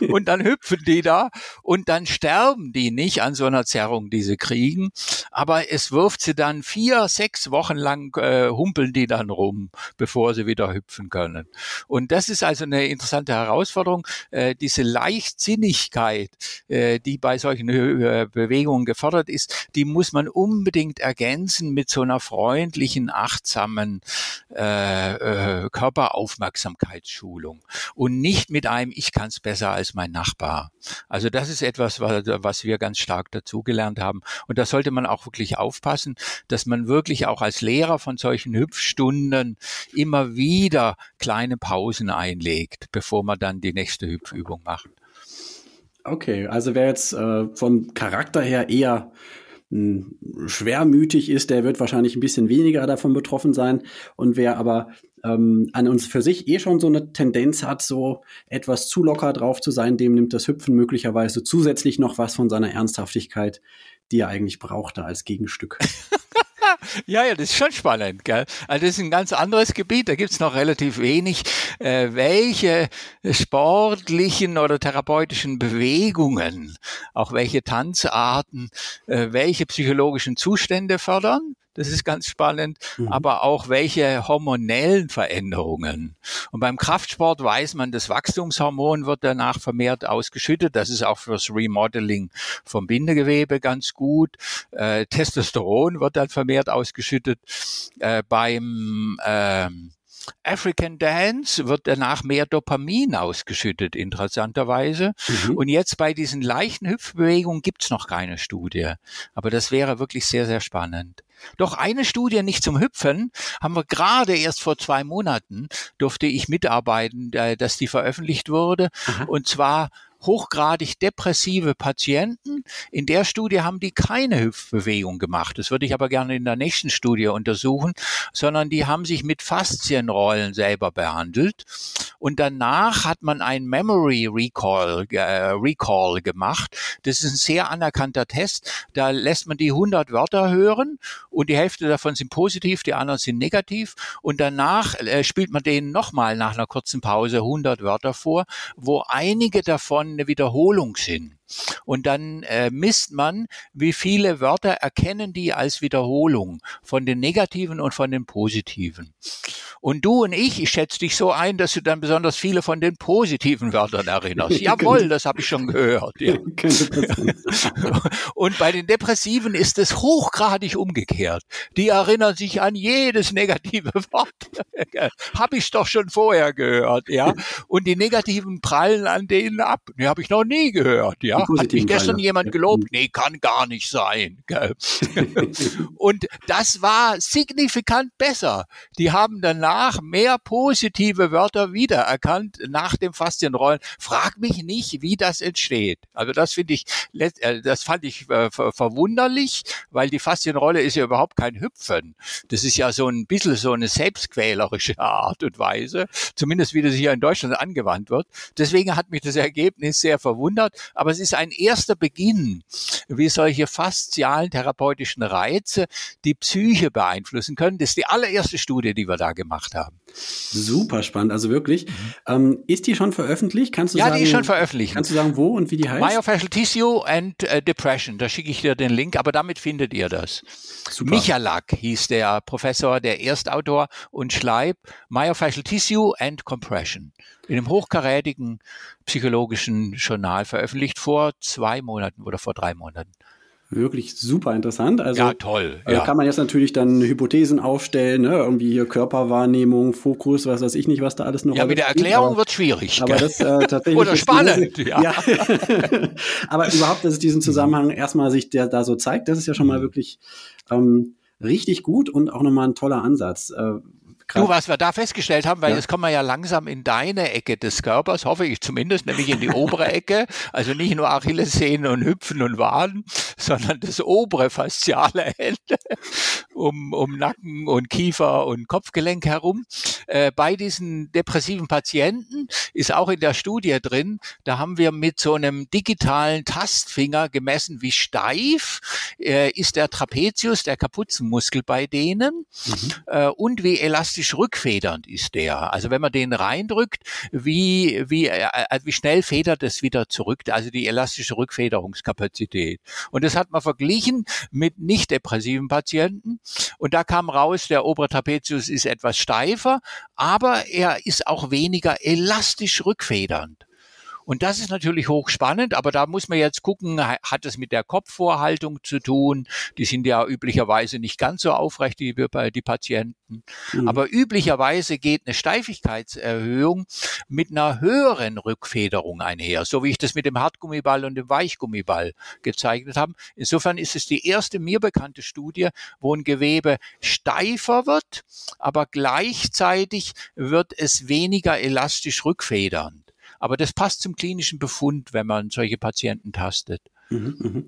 [LAUGHS] und dann hüpfen die da und dann sterben die nicht an so einer Zerrung, die sie kriegen, aber es wirft sie dann vier, sechs Wochen lang äh, humpeln die dann rum, bevor sie wieder hüpfen können. Und das ist also eine interessante Herausforderung, äh, diese Leichtsinnigkeit, äh, die bei solchen äh, Bewegungen gefordert ist, die muss man unbedingt ergänzen mit so einer freundlichen, achtsamen äh, äh, Körperaufmerksamkeitsschulung und nicht mit einem Ich kann es besser als mein Nachbar. Also das ist etwas, was, was wir ganz stark dazugelernt haben. Und da sollte man auch wirklich aufpassen, dass man wirklich auch als Lehrer von solchen Hüpfstunden immer wieder kleine Pausen einlegt, bevor man dann die nächste Hüpfübung macht. Okay, also wer jetzt äh, vom Charakter her eher hm, schwermütig ist, der wird wahrscheinlich ein bisschen weniger davon betroffen sein. Und wer aber ähm, an uns für sich eh schon so eine Tendenz hat, so etwas zu locker drauf zu sein, dem nimmt das Hüpfen möglicherweise zusätzlich noch was von seiner Ernsthaftigkeit, die er eigentlich brauchte als Gegenstück. [LAUGHS] ja, ja, das ist schon spannend, gell? Also das ist ein ganz anderes Gebiet, da gibt's noch relativ wenig. Äh, welche sportlichen oder therapeutischen Bewegungen, auch welche Tanzarten, äh, welche psychologischen Zustände fördern? Das ist ganz spannend. Mhm. Aber auch welche hormonellen Veränderungen. Und beim Kraftsport weiß man, das Wachstumshormon wird danach vermehrt ausgeschüttet. Das ist auch fürs Remodeling vom Bindegewebe ganz gut. Äh, Testosteron wird dann vermehrt ausgeschüttet. Äh, beim ähm, African Dance wird danach mehr Dopamin ausgeschüttet, interessanterweise. Mhm. Und jetzt bei diesen leichten Hüpfbewegungen gibt's noch keine Studie. Aber das wäre wirklich sehr, sehr spannend. Doch eine Studie nicht zum Hüpfen haben wir gerade erst vor zwei Monaten durfte ich mitarbeiten, äh, dass die veröffentlicht wurde. Aha. Und zwar hochgradig depressive Patienten. In der Studie haben die keine Hüpfbewegung gemacht. Das würde ich aber gerne in der nächsten Studie untersuchen, sondern die haben sich mit Faszienrollen selber behandelt. Und danach hat man ein Memory Recall, äh, Recall gemacht. Das ist ein sehr anerkannter Test. Da lässt man die 100 Wörter hören und die Hälfte davon sind positiv, die anderen sind negativ. Und danach äh, spielt man denen nochmal nach einer kurzen Pause 100 Wörter vor, wo einige davon eine Wiederholung sind. Und dann äh, misst man, wie viele Wörter erkennen die als Wiederholung von den negativen und von den positiven. Und du und ich, ich schätze dich so ein, dass du dann besonders viele von den positiven Wörtern erinnerst. [LAUGHS] Jawohl, das habe ich schon gehört. Ja. [LAUGHS] [LAUGHS] und bei den Depressiven ist es hochgradig umgekehrt. Die erinnern sich an jedes negative Wort. habe ich doch schon vorher gehört, ja. Und die negativen prallen an denen ab. Die habe ich noch nie gehört, ja. Hat mich gestern Teile. jemand gelobt? Nee, kann gar nicht sein. [LAUGHS] und das war signifikant besser. Die haben danach mehr positive Wörter wiedererkannt nach dem Faszienrollen. Frag mich nicht, wie das entsteht. Also das finde ich, äh, das fand ich äh, verwunderlich, weil die Faszienrolle ist ja überhaupt kein Hüpfen. Das ist ja so ein bisschen so eine selbstquälerische Art und Weise, zumindest wie das hier in Deutschland angewandt wird. Deswegen hat mich das Ergebnis sehr verwundert, aber es ist ein erster Beginn, wie solche faszialen therapeutischen Reize die Psyche beeinflussen können. Das ist die allererste Studie, die wir da gemacht haben. Super spannend, also wirklich. Mhm. Ähm, ist die schon veröffentlicht? Kannst du ja, sagen, die ist schon veröffentlicht. Kannst du sagen, wo und wie die heißt? Myofascial Tissue and uh, Depression. Da schicke ich dir den Link, aber damit findet ihr das. Super. Michalak hieß der Professor, der Erstautor und Schleib. Myofascial Tissue and Compression. In einem hochkarätigen psychologischen Journal veröffentlicht vor zwei Monaten oder vor drei Monaten wirklich super interessant. Also, ja, toll. Also kann man jetzt natürlich dann Hypothesen aufstellen, ne? irgendwie hier Körperwahrnehmung, Fokus, was weiß ich nicht, was da alles noch Ja, mit der Erklärung wird schwierig. Aber das äh, [LAUGHS] tatsächlich. Oder spannend, [LAUGHS] ja. ja. [LAUGHS] aber überhaupt, dass es diesen Zusammenhang erstmal sich der da so zeigt, das ist ja schon mal mhm. wirklich ähm, richtig gut und auch nochmal ein toller Ansatz. Äh, Du, was wir da festgestellt haben, weil ja. jetzt kommen wir ja langsam in deine Ecke des Körpers, hoffe ich zumindest, nämlich in die obere [LAUGHS] Ecke. Also nicht nur Achillessehnen und Hüpfen und Waden, sondern das obere fasziale Ende [LAUGHS] um, um Nacken und Kiefer und Kopfgelenk herum. Äh, bei diesen depressiven Patienten ist auch in der Studie drin, da haben wir mit so einem digitalen Tastfinger gemessen, wie steif äh, ist der Trapezius, der Kapuzenmuskel bei denen mhm. äh, und wie elastisch elastisch rückfedernd ist der. Also wenn man den reindrückt, wie, wie, äh, äh, wie schnell federt es wieder zurück, also die elastische Rückfederungskapazität. Und das hat man verglichen mit nicht depressiven Patienten. Und da kam raus, der obere Trapezius ist etwas steifer, aber er ist auch weniger elastisch rückfedernd. Und das ist natürlich hochspannend, aber da muss man jetzt gucken, hat es mit der Kopfvorhaltung zu tun? Die sind ja üblicherweise nicht ganz so aufrecht wie bei die Patienten. Mhm. Aber üblicherweise geht eine Steifigkeitserhöhung mit einer höheren Rückfederung einher, so wie ich das mit dem Hartgummiball und dem Weichgummiball gezeichnet habe. Insofern ist es die erste mir bekannte Studie, wo ein Gewebe steifer wird, aber gleichzeitig wird es weniger elastisch rückfedern. Aber das passt zum klinischen Befund, wenn man solche Patienten tastet. Mhm, mhm.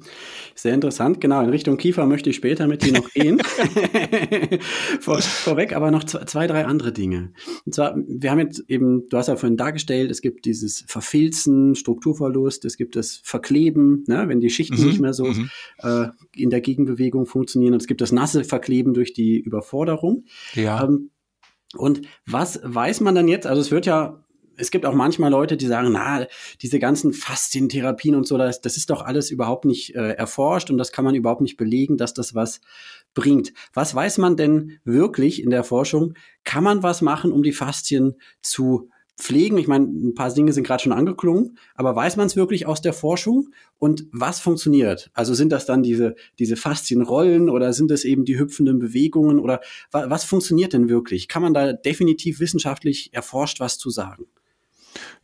Sehr interessant, genau. In Richtung Kiefer möchte ich später mit dir noch gehen. [LAUGHS] Vor, vorweg aber noch zwei, zwei, drei andere Dinge. Und zwar, wir haben jetzt eben, du hast ja vorhin dargestellt, es gibt dieses Verfilzen, Strukturverlust, es gibt das Verkleben, ne, wenn die Schichten mhm, nicht mehr so mhm. äh, in der Gegenbewegung funktionieren. Und es gibt das nasse Verkleben durch die Überforderung. Ja. Ähm, und was weiß man dann jetzt? Also es wird ja es gibt auch manchmal Leute, die sagen, na, diese ganzen Faszientherapien und so, das, das ist doch alles überhaupt nicht äh, erforscht und das kann man überhaupt nicht belegen, dass das was bringt. Was weiß man denn wirklich in der Forschung? Kann man was machen, um die Faszien zu pflegen? Ich meine, ein paar Dinge sind gerade schon angeklungen, aber weiß man es wirklich aus der Forschung? Und was funktioniert? Also sind das dann diese, diese Faszienrollen oder sind es eben die hüpfenden Bewegungen oder wa was funktioniert denn wirklich? Kann man da definitiv wissenschaftlich erforscht was zu sagen?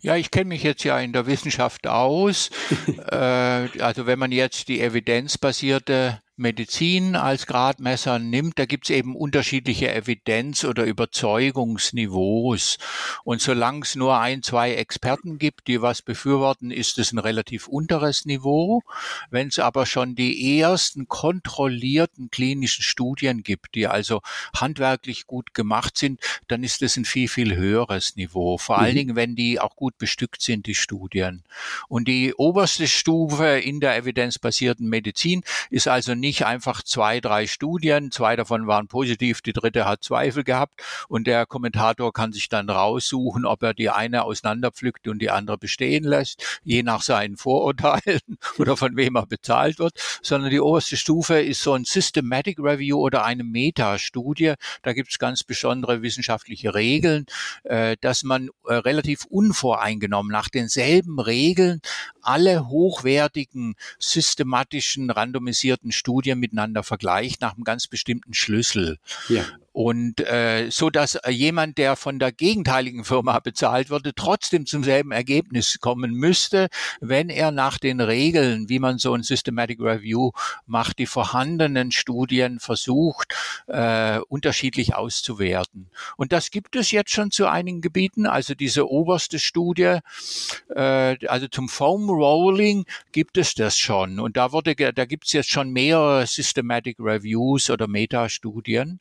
Ja, ich kenne mich jetzt ja in der Wissenschaft aus. [LAUGHS] äh, also wenn man jetzt die evidenzbasierte Medizin als Gradmesser nimmt, da gibt es eben unterschiedliche Evidenz- oder Überzeugungsniveaus. Und solange es nur ein, zwei Experten gibt, die was befürworten, ist es ein relativ unteres Niveau. Wenn es aber schon die ersten kontrollierten klinischen Studien gibt, die also handwerklich gut gemacht sind, dann ist es ein viel, viel höheres Niveau. Vor mhm. allen Dingen, wenn die auch gut bestückt sind, die Studien. Und die oberste Stufe in der evidenzbasierten Medizin ist also nicht nicht einfach zwei, drei Studien, zwei davon waren positiv, die dritte hat Zweifel gehabt. Und der Kommentator kann sich dann raussuchen, ob er die eine auseinanderpflückt und die andere bestehen lässt, je nach seinen Vorurteilen [LAUGHS] oder von wem er bezahlt wird, sondern die oberste Stufe ist so ein Systematic Review oder eine Metastudie. Da gibt es ganz besondere wissenschaftliche Regeln, äh, dass man äh, relativ unvoreingenommen nach denselben Regeln alle hochwertigen, systematischen, randomisierten Studien miteinander vergleicht nach einem ganz bestimmten Schlüssel. Ja. Und äh, so dass äh, jemand, der von der gegenteiligen Firma [LAUGHS] bezahlt wurde, trotzdem zum selben Ergebnis kommen müsste, wenn er nach den Regeln, wie man so ein Systematic Review macht, die vorhandenen Studien versucht, äh, unterschiedlich auszuwerten. Und das gibt es jetzt schon zu einigen Gebieten. Also diese oberste Studie, äh, also zum Foam Rolling gibt es das schon. Und da wurde, da gibt es jetzt schon mehrere Systematic Reviews oder Metastudien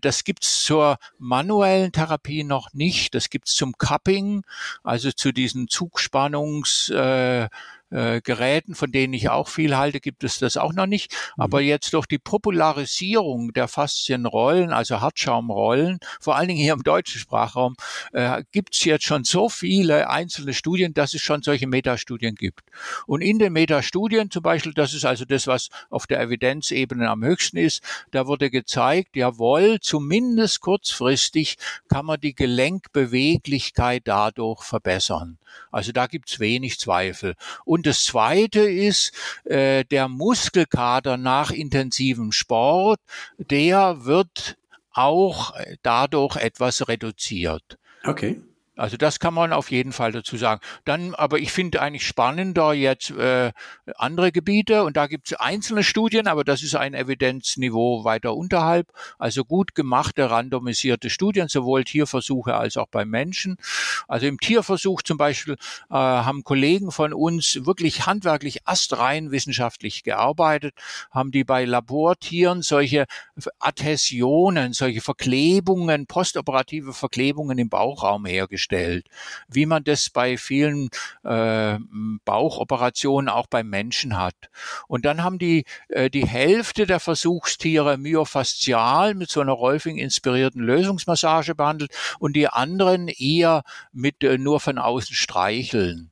das gibt's zur manuellen Therapie noch nicht. Das gibt's zum Cupping, also zu diesen Zugspannungs äh, äh, Geräten, von denen ich auch viel halte, gibt es das auch noch nicht. Mhm. Aber jetzt durch die Popularisierung der Faszienrollen, also Hartschaumrollen, vor allen Dingen hier im deutschen Sprachraum, äh, gibt es jetzt schon so viele einzelne Studien, dass es schon solche Metastudien gibt. Und in den Metastudien zum Beispiel, das ist also das, was auf der Evidenzebene am höchsten ist, da wurde gezeigt, jawohl, zumindest kurzfristig kann man die Gelenkbeweglichkeit dadurch verbessern. Also da gibt's wenig Zweifel. Und das Zweite ist, äh, der Muskelkater nach intensivem Sport, der wird auch dadurch etwas reduziert. Okay. Also das kann man auf jeden Fall dazu sagen. Dann, aber ich finde eigentlich spannender jetzt äh, andere Gebiete und da gibt es einzelne Studien, aber das ist ein Evidenzniveau weiter unterhalb. Also gut gemachte randomisierte Studien, sowohl Tierversuche als auch bei Menschen. Also im Tierversuch zum Beispiel äh, haben Kollegen von uns wirklich handwerklich astrein wissenschaftlich gearbeitet, haben die bei Labortieren solche Adhäsionen, solche Verklebungen, postoperative Verklebungen im Bauchraum hergestellt hergestellt, wie man das bei vielen äh, Bauchoperationen auch beim Menschen hat. Und dann haben die äh, die Hälfte der Versuchstiere myofaszial mit so einer Rolfing-inspirierten Lösungsmassage behandelt und die anderen eher mit äh, nur von außen streicheln.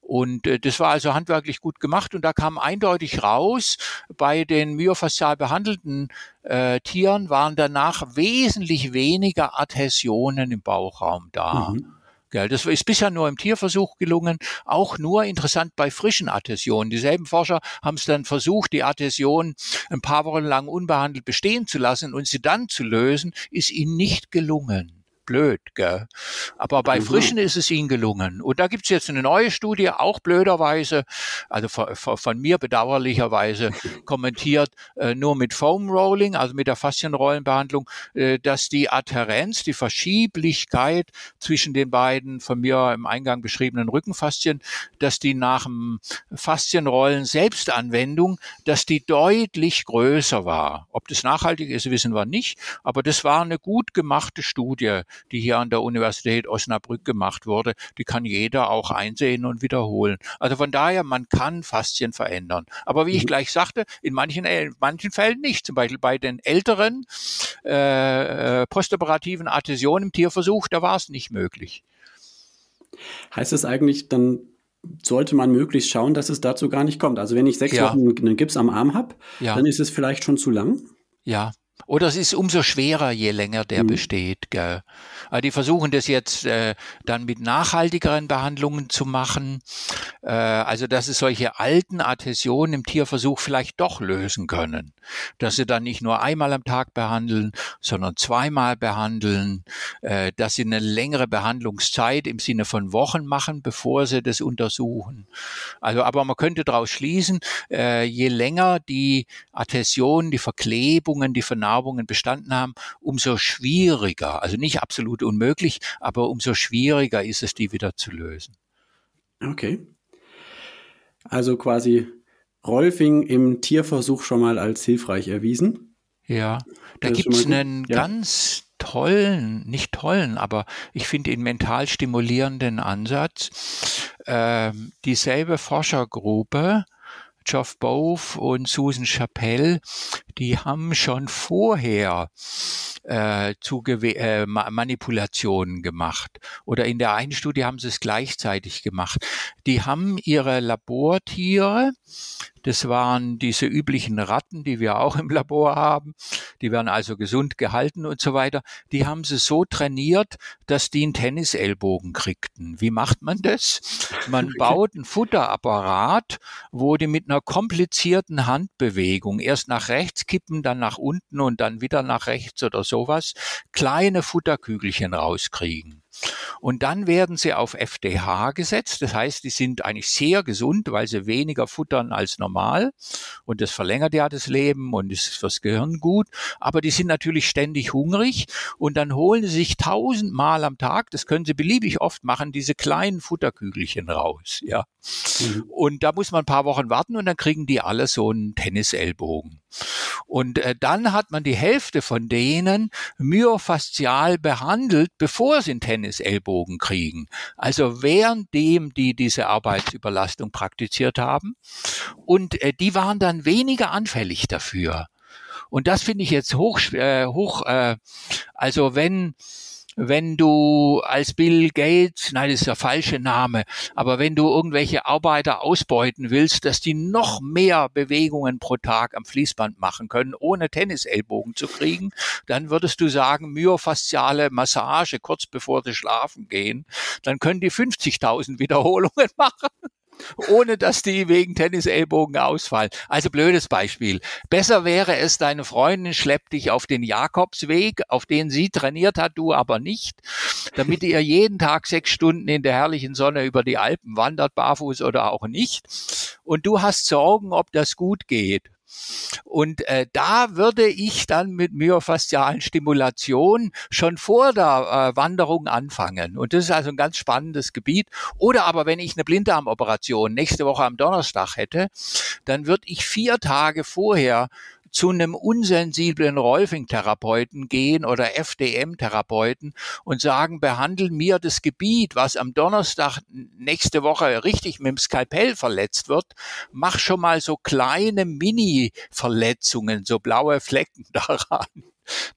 Und äh, das war also handwerklich gut gemacht und da kam eindeutig raus, bei den myofaszial behandelten äh, Tieren waren danach wesentlich weniger Adhäsionen im Bauchraum da. Mhm. Das ist bisher nur im Tierversuch gelungen, auch nur interessant bei frischen Adhäsionen. Dieselben Forscher haben es dann versucht, die Adhäsion ein paar Wochen lang unbehandelt bestehen zu lassen und sie dann zu lösen, ist ihnen nicht gelungen blöd. Gell? Aber bei mhm. Frischen ist es ihnen gelungen. Und da gibt's jetzt eine neue Studie, auch blöderweise, also von, von mir bedauerlicherweise [LAUGHS] kommentiert, äh, nur mit Foam Rolling, also mit der Faszienrollenbehandlung, äh, dass die Adherenz, die Verschieblichkeit zwischen den beiden von mir im Eingang beschriebenen Rückenfaszien, dass die nach dem Faszienrollen Selbstanwendung, dass die deutlich größer war. Ob das nachhaltig ist, wissen wir nicht, aber das war eine gut gemachte Studie, die hier an der Universität Osnabrück gemacht wurde, die kann jeder auch einsehen und wiederholen. Also von daher, man kann Faszien verändern. Aber wie ich mhm. gleich sagte, in manchen, in äh, manchen Fällen nicht. Zum Beispiel bei den älteren äh, äh, postoperativen Adhäsionen im Tierversuch, da war es nicht möglich. Heißt es eigentlich, dann sollte man möglichst schauen, dass es dazu gar nicht kommt. Also wenn ich sechs ja. Wochen einen Gips am Arm habe, ja. dann ist es vielleicht schon zu lang. Ja, Oder es ist umso schwerer, je länger der mhm. besteht. Gell? Die versuchen das jetzt äh, dann mit nachhaltigeren Behandlungen zu machen. Äh, also dass sie solche alten Adhäsionen im Tierversuch vielleicht doch lösen können. Dass sie dann nicht nur einmal am Tag behandeln, sondern zweimal behandeln. Äh, dass sie eine längere Behandlungszeit im Sinne von Wochen machen, bevor sie das untersuchen. Also aber man könnte daraus schließen, äh, je länger die Adhäsionen, die Verklebungen, die Vernarbungen bestanden haben, umso schwieriger, also nicht absolut unmöglich, aber umso schwieriger ist es, die wieder zu lösen. Okay. Also quasi Rolfing im Tierversuch schon mal als hilfreich erwiesen. Ja, da gibt es einen ja. ganz tollen, nicht tollen, aber ich finde ihn mental stimulierenden Ansatz. Ähm, dieselbe Forschergruppe Geoff Bove und Susan Chappelle, die haben schon vorher äh, zu äh, Manipulationen gemacht. Oder in der einen Studie haben sie es gleichzeitig gemacht. Die haben ihre Labortiere das waren diese üblichen Ratten, die wir auch im Labor haben. Die werden also gesund gehalten und so weiter. Die haben sie so trainiert, dass die einen Tennisellbogen kriegten. Wie macht man das? Man [LAUGHS] baut einen Futterapparat, wo die mit einer komplizierten Handbewegung erst nach rechts kippen, dann nach unten und dann wieder nach rechts oder sowas, kleine Futterkügelchen rauskriegen. Und dann werden sie auf FDH gesetzt. Das heißt, die sind eigentlich sehr gesund, weil sie weniger futtern als normal. Und das verlängert ja das Leben und ist fürs Gehirn gut. Aber die sind natürlich ständig hungrig und dann holen sie sich tausendmal am Tag, das können sie beliebig oft machen, diese kleinen Futterkügelchen raus. Ja. Mhm. Und da muss man ein paar Wochen warten und dann kriegen die alle so einen Tennisellbogen. Und äh, dann hat man die Hälfte von denen myofaszial behandelt, bevor sie einen Tennisellbogen kriegen. Also währenddem die diese Arbeitsüberlastung praktiziert haben. Und äh, die waren dann weniger anfällig dafür. Und das finde ich jetzt hoch, äh, hoch äh, also wenn wenn du als Bill Gates, nein, das ist der falsche Name, aber wenn du irgendwelche Arbeiter ausbeuten willst, dass die noch mehr Bewegungen pro Tag am Fließband machen können, ohne Tennisellbogen zu kriegen, dann würdest du sagen, myofasziale Massage kurz bevor sie schlafen gehen, dann können die 50.000 [LAUGHS] Wiederholungen machen ohne dass die wegen Tennisellbogen ausfallen. Also blödes Beispiel. Besser wäre es, deine Freundin schleppt dich auf den Jakobsweg, auf den sie trainiert hat, du aber nicht, damit ihr jeden Tag sechs Stunden in der herrlichen Sonne über die Alpen wandert, barfuß oder auch nicht. Und du hast Sorgen, ob das gut geht. Und äh, da würde ich dann mit myofaszialen Stimulation schon vor der äh, Wanderung anfangen. Und das ist also ein ganz spannendes Gebiet. Oder aber wenn ich eine Blinddarmoperation nächste Woche am Donnerstag hätte, dann würde ich vier Tage vorher zu einem unsensiblen Rolfing-Therapeuten gehen oder FDM-Therapeuten und sagen, behandel mir das Gebiet, was am Donnerstag nächste Woche richtig mit dem Skalpell verletzt wird, mach schon mal so kleine Mini-Verletzungen, so blaue Flecken [LAUGHS] daran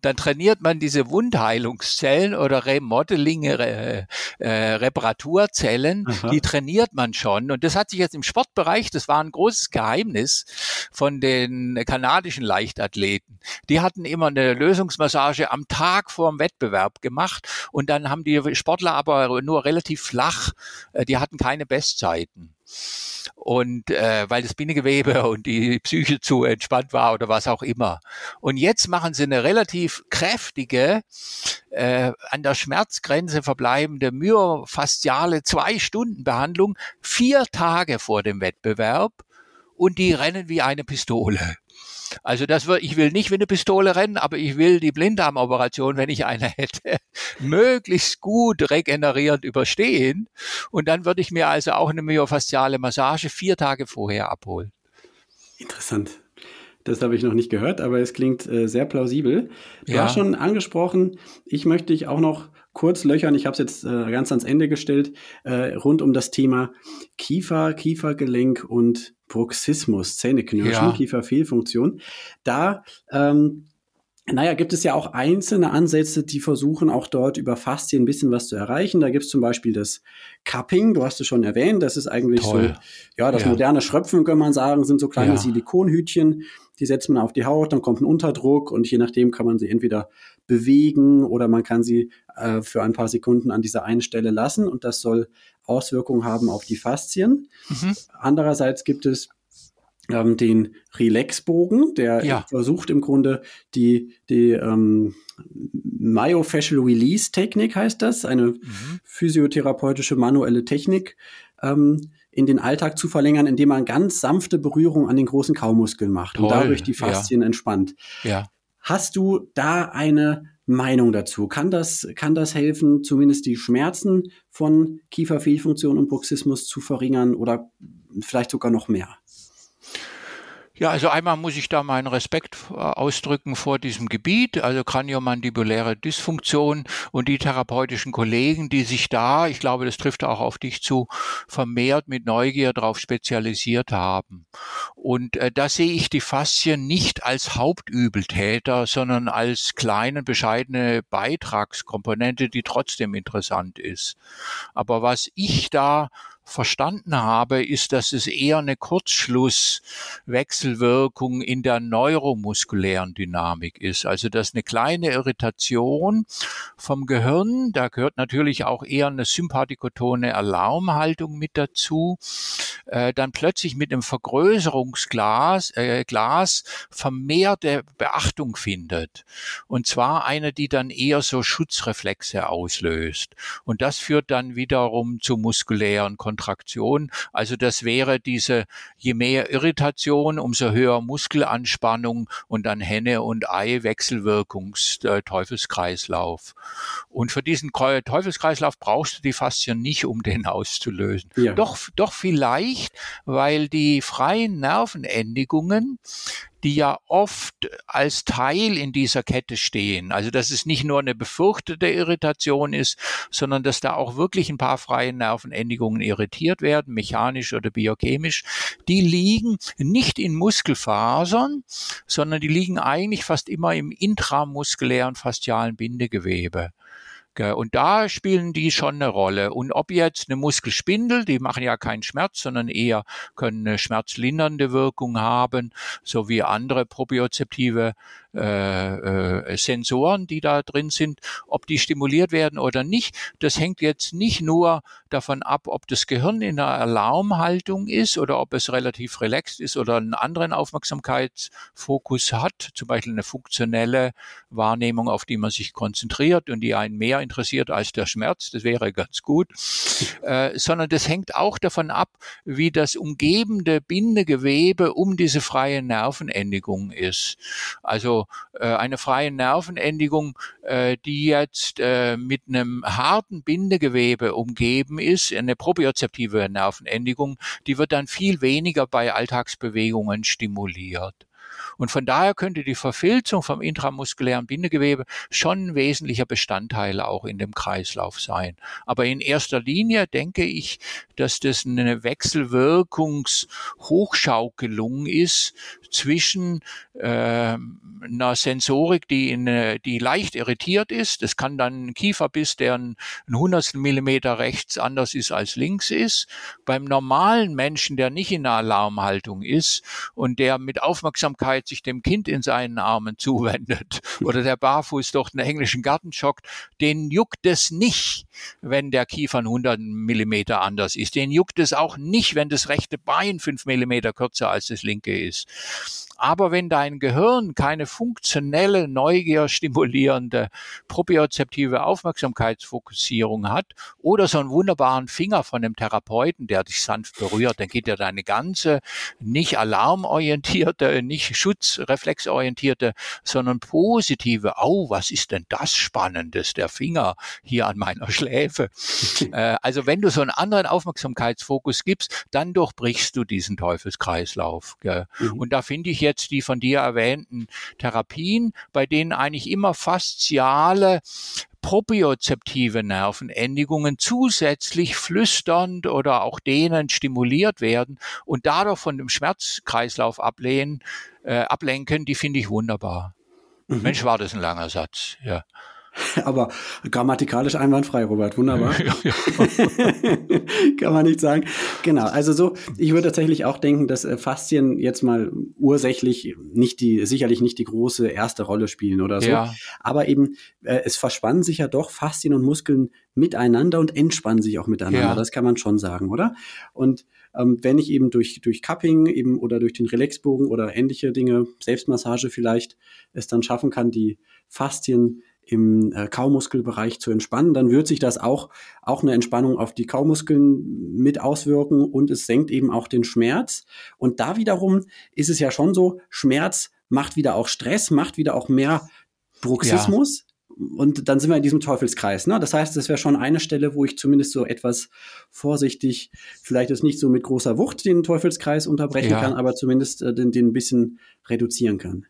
dann trainiert man diese Wundheilungszellen oder Remodeling, äh, äh, Reparaturzellen, Aha. die trainiert man schon. Und das hat sich jetzt im Sportbereich, das war ein großes Geheimnis von den kanadischen Leichtathleten. Die hatten immer eine Lösungsmassage am Tag vor dem Wettbewerb gemacht und dann haben die Sportler aber nur relativ flach, äh, die hatten keine Bestzeiten und äh, weil das Bindegewebe und die Psyche zu entspannt war oder was auch immer. Und jetzt machen sie eine relativ kräftige, äh, an der Schmerzgrenze verbleibende myofasziale Zwei-Stunden-Behandlung vier Tage vor dem Wettbewerb und die rennen wie eine Pistole. Also das wird, ich will nicht wie eine Pistole rennen, aber ich will die Blinddarmoperation, wenn ich eine hätte, [LAUGHS] möglichst gut regenerierend überstehen. Und dann würde ich mir also auch eine myofasziale Massage vier Tage vorher abholen. Interessant. Das habe ich noch nicht gehört, aber es klingt äh, sehr plausibel. Du ja. hast schon angesprochen, ich möchte dich auch noch kurz löchern. Ich habe es jetzt äh, ganz ans Ende gestellt, äh, rund um das Thema Kiefer, Kiefergelenk und Bruxismus, Zähneknirschen, ja. Kieferfehlfunktion. Da ähm, naja, gibt es ja auch einzelne Ansätze, die versuchen auch dort über Faszien ein bisschen was zu erreichen. Da gibt es zum Beispiel das Cupping, du hast es schon erwähnt, das ist eigentlich Toll. so, ja, das ja. moderne Schröpfen, kann man sagen, sind so kleine ja. Silikonhütchen, die setzt man auf die Haut, dann kommt ein Unterdruck und je nachdem kann man sie entweder bewegen oder man kann sie äh, für ein paar Sekunden an dieser einen Stelle lassen und das soll Auswirkungen haben auf die Faszien. Mhm. Andererseits gibt es ähm, den Relaxbogen, der ja. versucht im Grunde die, die ähm, Myofascial Release Technik heißt das, eine mhm. physiotherapeutische manuelle Technik, ähm, in den Alltag zu verlängern, indem man ganz sanfte Berührung an den großen Kaumuskeln macht Toll. und dadurch die Faszien ja. entspannt. Ja. Hast du da eine Meinung dazu? Kann das, kann das helfen, zumindest die Schmerzen von Kieferfehlfunktion und Bruxismus zu verringern oder vielleicht sogar noch mehr? Ja, also einmal muss ich da meinen Respekt äh, ausdrücken vor diesem Gebiet, also kraniomandibuläre Dysfunktion und die therapeutischen Kollegen, die sich da, ich glaube, das trifft auch auf dich zu, vermehrt mit Neugier darauf spezialisiert haben. Und äh, da sehe ich die Faszien nicht als Hauptübeltäter, sondern als kleine, bescheidene Beitragskomponente, die trotzdem interessant ist. Aber was ich da verstanden habe, ist, dass es eher eine Kurzschlusswechselwirkung in der neuromuskulären Dynamik ist. Also dass eine kleine Irritation vom Gehirn, da gehört natürlich auch eher eine sympathikotone Alarmhaltung mit dazu, äh, dann plötzlich mit einem Vergrößerungsglas äh, Glas vermehrte Beachtung findet. Und zwar eine, die dann eher so Schutzreflexe auslöst. Und das führt dann wiederum zu muskulären Kontraktion. Also das wäre diese, je mehr Irritation, umso höher Muskelanspannung und dann Henne und Ei Wechselwirkungs äh. Und für diesen Teufelskreislauf brauchst du die Faszien nicht, um den [LAUGHS] auszulösen. Ja. Doch, doch vielleicht, weil die freien Nervenendigungen die ja oft als Teil in dieser Kette stehen. Also dass es nicht nur eine befürchtete Irritation ist, sondern dass da auch wirklich ein paar freie Nervenendigungen irritiert werden, mechanisch oder biochemisch. Die liegen nicht in Muskelfasern, sondern die liegen eigentlich fast immer im intramuskulären faszialen Bindegewebe. Und da spielen die schon eine Rolle. Und ob jetzt eine Muskelspindel, die machen ja keinen Schmerz, sondern eher können eine schmerzlindernde Wirkung haben, so wie andere propriozeptive äh, äh, Sensoren, die da drin sind, ob die stimuliert werden oder nicht, das hängt jetzt nicht nur davon ab, ob das Gehirn in einer Alarmhaltung ist oder ob es relativ relaxed ist oder einen anderen Aufmerksamkeitsfokus hat, zum Beispiel eine funktionelle Wahrnehmung, auf die man sich konzentriert und die einen mehr interessiert als der Schmerz, das wäre ganz gut, äh, sondern das hängt auch davon ab, wie das umgebende Bindegewebe um diese freie Nervenendigung ist. Also äh, eine freie Nervenendigung, äh, die jetzt äh, mit einem harten Bindegewebe umgeben ist, eine propriozeptive Nervenendigung, die wird dann viel weniger bei Alltagsbewegungen stimuliert. Und von daher könnte die Verfilzung vom intramuskulären Bindegewebe schon ein wesentlicher Bestandteil auch in dem Kreislauf sein. Aber in erster Linie denke ich, dass das eine Wechselwirkungshochschaukelung ist zwischen äh, einer Sensorik, die, in, die leicht irritiert ist. Das kann dann ein Kieferbiss, der ein, ein Hundertstel Millimeter rechts anders ist als links ist. Beim normalen Menschen, der nicht in einer Alarmhaltung ist und der mit Aufmerksamkeit sich dem Kind in seinen Armen zuwendet [LAUGHS] oder der barfuß durch den englischen Garten schockt, den juckt es nicht, wenn der Kiefer 100 Millimeter anders ist. Den juckt es auch nicht, wenn das rechte Bein fünf Millimeter kürzer als das linke ist. Aber wenn dein Gehirn keine funktionelle, Neugier stimulierende, propriozeptive Aufmerksamkeitsfokussierung hat oder so einen wunderbaren Finger von einem Therapeuten, der dich sanft berührt, dann geht ja deine ganze nicht alarmorientierte, nicht schutzreflexorientierte, sondern positive, oh, was ist denn das Spannendes, der Finger hier an meiner Schläfe. [LAUGHS] äh, also wenn du so einen anderen Aufmerksamkeitsfokus gibst, dann durchbrichst du diesen Teufelskreislauf. Mhm. Und da finde ich jetzt die von dir erwähnten Therapien, bei denen eigentlich immer fasziale propriozeptive Nervenendigungen zusätzlich flüsternd oder auch denen stimuliert werden und dadurch von dem Schmerzkreislauf ablehnen, äh, ablenken, die finde ich wunderbar. Mhm. Mensch, war das ein langer Satz, ja. [LAUGHS] Aber grammatikalisch einwandfrei, Robert. Wunderbar. [LAUGHS] [LAUGHS] Kann man nicht sagen. Genau. Also so, ich würde tatsächlich auch denken, dass äh, Faszien jetzt mal ursächlich nicht die, sicherlich nicht die große erste Rolle spielen oder so. Ja. Aber eben, äh, es verspannen sich ja doch Faszien und Muskeln miteinander und entspannen sich auch miteinander. Ja. Das kann man schon sagen, oder? Und ähm, wenn ich eben durch, durch Cupping eben oder durch den Relaxbogen oder ähnliche Dinge, Selbstmassage vielleicht, es dann schaffen kann, die Faszien im äh, Kaumuskelbereich zu entspannen, dann wird sich das auch, auch eine Entspannung auf die Kaumuskeln mit auswirken und es senkt eben auch den Schmerz. Und da wiederum ist es ja schon so, Schmerz macht wieder auch Stress, macht wieder auch mehr Bruxismus. Ja. Und dann sind wir in diesem Teufelskreis. Ne? Das heißt, das wäre schon eine Stelle, wo ich zumindest so etwas vorsichtig, vielleicht ist nicht so mit großer Wucht den Teufelskreis unterbrechen ja. kann, aber zumindest äh, den, den ein bisschen reduzieren kann.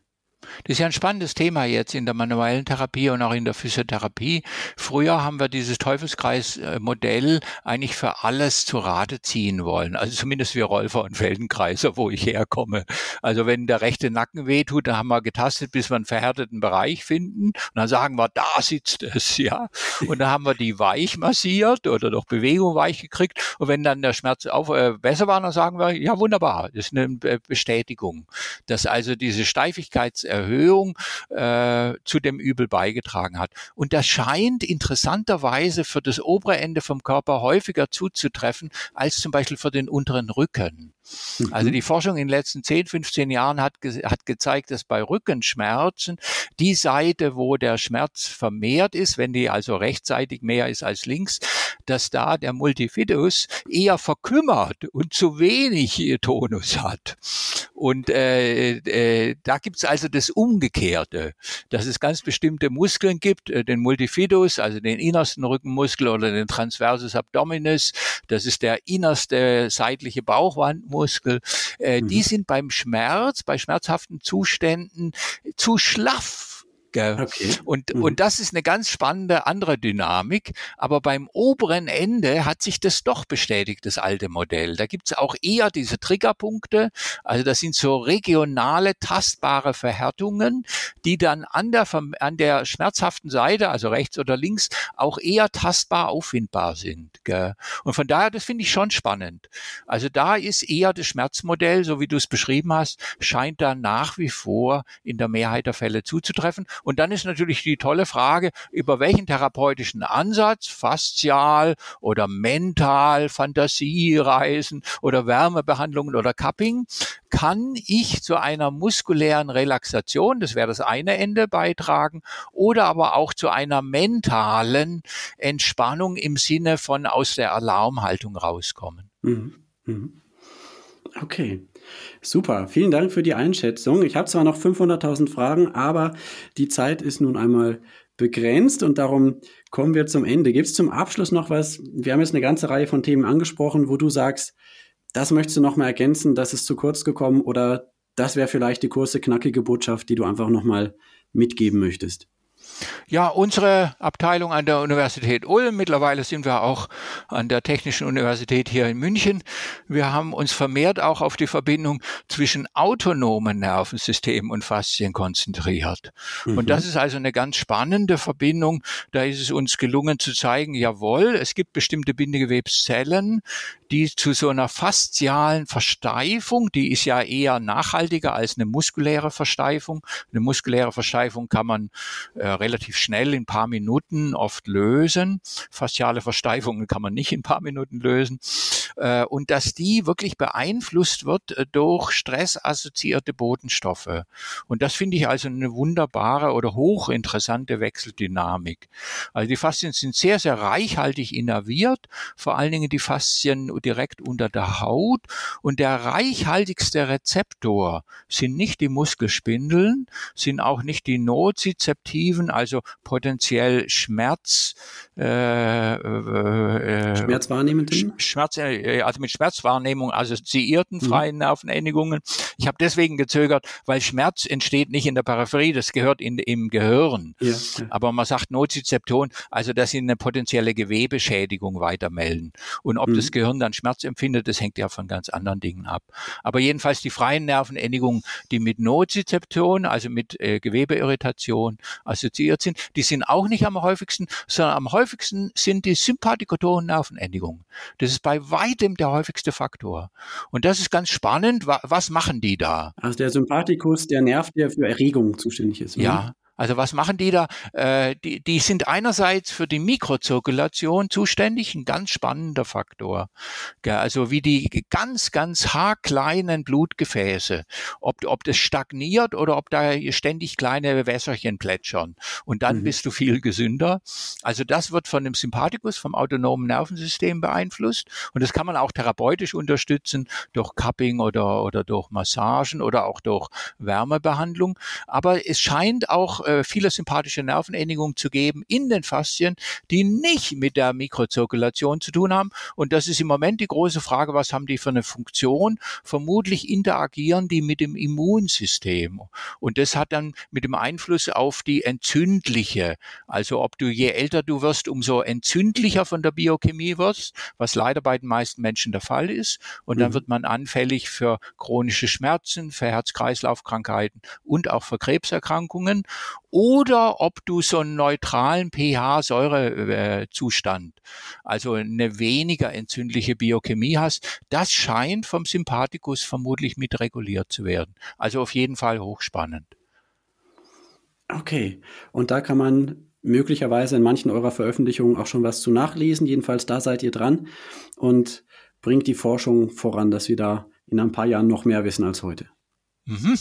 Das ist ja ein spannendes Thema jetzt in der manuellen Therapie und auch in der Physiotherapie. Früher haben wir dieses Teufelskreis-Modell eigentlich für alles zu Rate ziehen wollen. Also zumindest wir Rolfer und Feldenkreiser, wo ich herkomme. Also wenn der rechte Nacken wehtut, dann haben wir getastet, bis wir einen verhärteten Bereich finden. Und dann sagen wir, da sitzt es, ja. Und dann haben wir die weich massiert oder durch Bewegung weich gekriegt. Und wenn dann der Schmerz auf, äh, besser war, dann sagen wir, ja, wunderbar. Das ist eine Bestätigung, dass also diese Steifigkeits Erhöhung äh, zu dem Übel beigetragen hat. Und das scheint interessanterweise für das obere Ende vom Körper häufiger zuzutreffen als zum Beispiel für den unteren Rücken. Mhm. Also die Forschung in den letzten 10, 15 Jahren hat, ge hat gezeigt, dass bei Rückenschmerzen die Seite, wo der Schmerz vermehrt ist, wenn die also rechtsseitig mehr ist als links, dass da der Multifidus eher verkümmert und zu wenig Tonus hat. Und äh, äh, da gibt's also das Umgekehrte, dass es ganz bestimmte Muskeln gibt, äh, den Multifidus, also den innersten Rückenmuskel oder den Transversus abdominis, das ist der innerste seitliche Bauchwandmuskel, äh, mhm. die sind beim Schmerz, bei schmerzhaften Zuständen zu schlaff Gell? Okay. Und, mhm. und das ist eine ganz spannende andere Dynamik. Aber beim oberen Ende hat sich das doch bestätigt, das alte Modell. Da gibt es auch eher diese Triggerpunkte. Also das sind so regionale, tastbare Verhärtungen, die dann an der, an der schmerzhaften Seite, also rechts oder links, auch eher tastbar auffindbar sind. Gell? Und von daher, das finde ich schon spannend. Also da ist eher das Schmerzmodell, so wie du es beschrieben hast, scheint da nach wie vor in der Mehrheit der Fälle zuzutreffen. Und dann ist natürlich die tolle Frage, über welchen therapeutischen Ansatz, faszial oder mental, Fantasiereisen oder Wärmebehandlungen oder Cupping, kann ich zu einer muskulären Relaxation, das wäre das eine Ende, beitragen, oder aber auch zu einer mentalen Entspannung im Sinne von aus der Alarmhaltung rauskommen. Mhm. Mhm. Okay. Super, vielen Dank für die Einschätzung. Ich habe zwar noch 500.000 Fragen, aber die Zeit ist nun einmal begrenzt und darum kommen wir zum Ende. Gibt es zum Abschluss noch was? Wir haben jetzt eine ganze Reihe von Themen angesprochen, wo du sagst, das möchtest du noch mal ergänzen, das ist zu kurz gekommen oder das wäre vielleicht die kurze, knackige Botschaft, die du einfach noch mal mitgeben möchtest. Ja, unsere Abteilung an der Universität Ulm, mittlerweile sind wir auch an der Technischen Universität hier in München. Wir haben uns vermehrt auch auf die Verbindung zwischen autonomen Nervensystemen und Faszien konzentriert. Mhm. Und das ist also eine ganz spannende Verbindung. Da ist es uns gelungen zu zeigen, jawohl, es gibt bestimmte Bindegewebszellen, die zu so einer faszialen Versteifung, die ist ja eher nachhaltiger als eine muskuläre Versteifung. Eine muskuläre Versteifung kann man äh, relativ schnell in paar Minuten oft lösen. Fasziale Versteifungen kann man nicht in paar Minuten lösen. Äh, und dass die wirklich beeinflusst wird äh, durch stressassoziierte Botenstoffe. Und das finde ich also eine wunderbare oder hochinteressante Wechseldynamik. Also die Faszien sind sehr, sehr reichhaltig innerviert, vor allen Dingen die Faszien direkt unter der Haut. Und der reichhaltigste Rezeptor sind nicht die Muskelspindeln, sind auch nicht die nozizeptiven, also potenziell Schmerz, äh, äh, äh Schmerzwahrnehmenden? Schmerz, äh, also mit Schmerzwahrnehmung assoziierten mhm. freien mhm. Nervenendigungen. Ich habe deswegen gezögert, weil Schmerz entsteht nicht in der Peripherie, das gehört in, im Gehirn. Ja, ja. Aber man sagt Nozizeption, also dass sie eine potenzielle Gewebeschädigung weitermelden. Und ob mhm. das Gehirn dann Schmerz empfindet, das hängt ja von ganz anderen Dingen ab. Aber jedenfalls die freien Nervenendigungen, die mit Nozizeption, also mit äh, Gewebeirritation assoziiert sind, die sind auch nicht am häufigsten, sondern am häufigsten sind die sympathikotoren Nervenendigungen. Das ist bei weitem der häufigste Faktor. Und das ist ganz spannend. Was machen die da? Also der Sympathikus, der Nerv, der für Erregung zuständig ist. Ja, also was machen die da? Äh, die, die sind einerseits für die Mikrozirkulation zuständig, ein ganz spannender Faktor. Also wie die ganz, ganz haarkleinen Blutgefäße, ob, ob das stagniert oder ob da ständig kleine Wässerchen plätschern. Und dann mhm. bist du viel gesünder. Also das wird von dem Sympathikus, vom autonomen Nervensystem beeinflusst. Und das kann man auch therapeutisch unterstützen durch Cupping oder, oder durch Massagen oder auch durch Wärmebehandlung. Aber es scheint auch äh, viele sympathische Nervenendigungen zu geben in den Faszien, die nicht mit der Mikrozirkulation zu tun haben. Und das ist im Moment die große Frage, was haben die für eine Funktion? Vermutlich interagieren die mit dem Immunsystem. Und das hat dann mit dem Einfluss auf die entzündliche, also ob du je älter du wirst, umso entzündlicher von der Biochemie wirst, was leider bei den meisten Menschen der Fall ist. Und dann mhm. wird man anfällig für chronische Schmerzen, für Herz-Kreislauf-Krankheiten und auch für Krebserkrankungen oder ob du so einen neutralen pH-Säurezustand, also eine weniger entzündliche Biochemie hast. Das scheint vom Sympathikus vermutlich mit reguliert zu werden. Also auf jeden Fall hochspannend. Okay, und da kann man möglicherweise in manchen eurer Veröffentlichungen auch schon was zu nachlesen. Jedenfalls da seid ihr dran und bringt die Forschung voran, dass wir da in ein paar Jahren noch mehr wissen als heute. Mhm.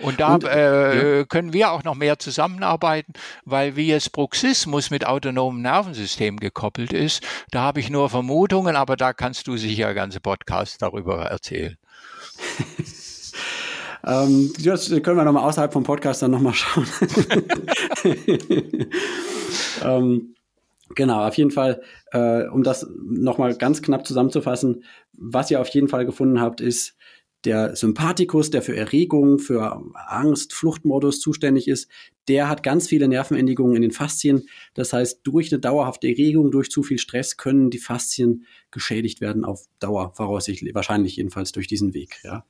Und da und, äh, ja. können wir auch noch mehr zusammenarbeiten, weil wie jetzt Bruxismus mit autonomem Nervensystem gekoppelt ist, da habe ich nur Vermutungen, aber da kannst du sicher ganze Podcasts darüber erzählen. [LAUGHS] ähm, das können wir nochmal außerhalb vom Podcast dann nochmal schauen. [LAUGHS] ähm, Genau, auf jeden Fall, äh, um das nochmal ganz knapp zusammenzufassen, was ihr auf jeden Fall gefunden habt, ist, der Sympathikus, der für Erregung, für Angst, Fluchtmodus zuständig ist, der hat ganz viele Nervenendigungen in den Faszien. Das heißt, durch eine dauerhafte Erregung, durch zu viel Stress können die Faszien geschädigt werden auf Dauer, voraussichtlich, wahrscheinlich jedenfalls durch diesen Weg. Ja.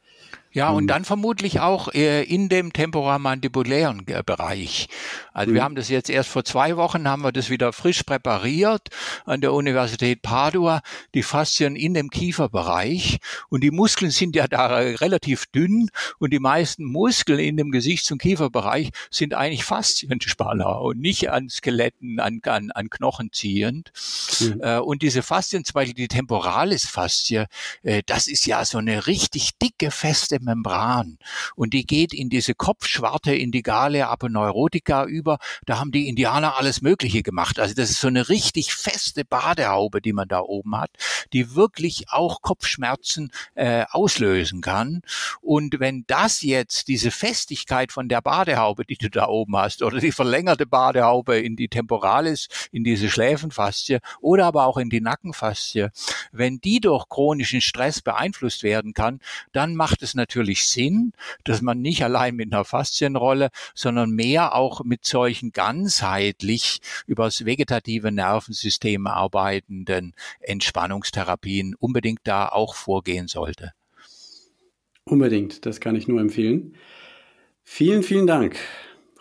Ja, und mhm. dann vermutlich auch äh, in dem temporomandibulären äh, Bereich. Also mhm. wir haben das jetzt erst vor zwei Wochen, haben wir das wieder frisch präpariert an der Universität Padua, die Faszien in dem Kieferbereich. Und die Muskeln sind ja da relativ dünn und die meisten Muskeln in dem Gesichts- und Kieferbereich sind eigentlich Faszienspanner und nicht an Skeletten, an, an, an Knochen ziehend. Mhm. Äh, und diese Faszien, zum Beispiel die Temporalis-Faszie, äh, das ist ja so eine richtig dicke, feste Membran und die geht in diese Kopfschwarte, in die Galea aponeurotica über. Da haben die Indianer alles Mögliche gemacht. Also das ist so eine richtig feste Badehaube, die man da oben hat, die wirklich auch Kopfschmerzen äh, auslösen kann. Und wenn das jetzt, diese Festigkeit von der Badehaube, die du da oben hast, oder die verlängerte Badehaube in die Temporalis, in diese Schläfenfaszie oder aber auch in die Nackenfaszie, wenn die durch chronischen Stress beeinflusst werden kann, dann macht es natürlich natürlich Sinn, dass man nicht allein mit einer Faszienrolle, sondern mehr auch mit solchen ganzheitlich übers vegetative Nervensystem arbeitenden Entspannungstherapien unbedingt da auch vorgehen sollte. Unbedingt, das kann ich nur empfehlen. Vielen, vielen Dank,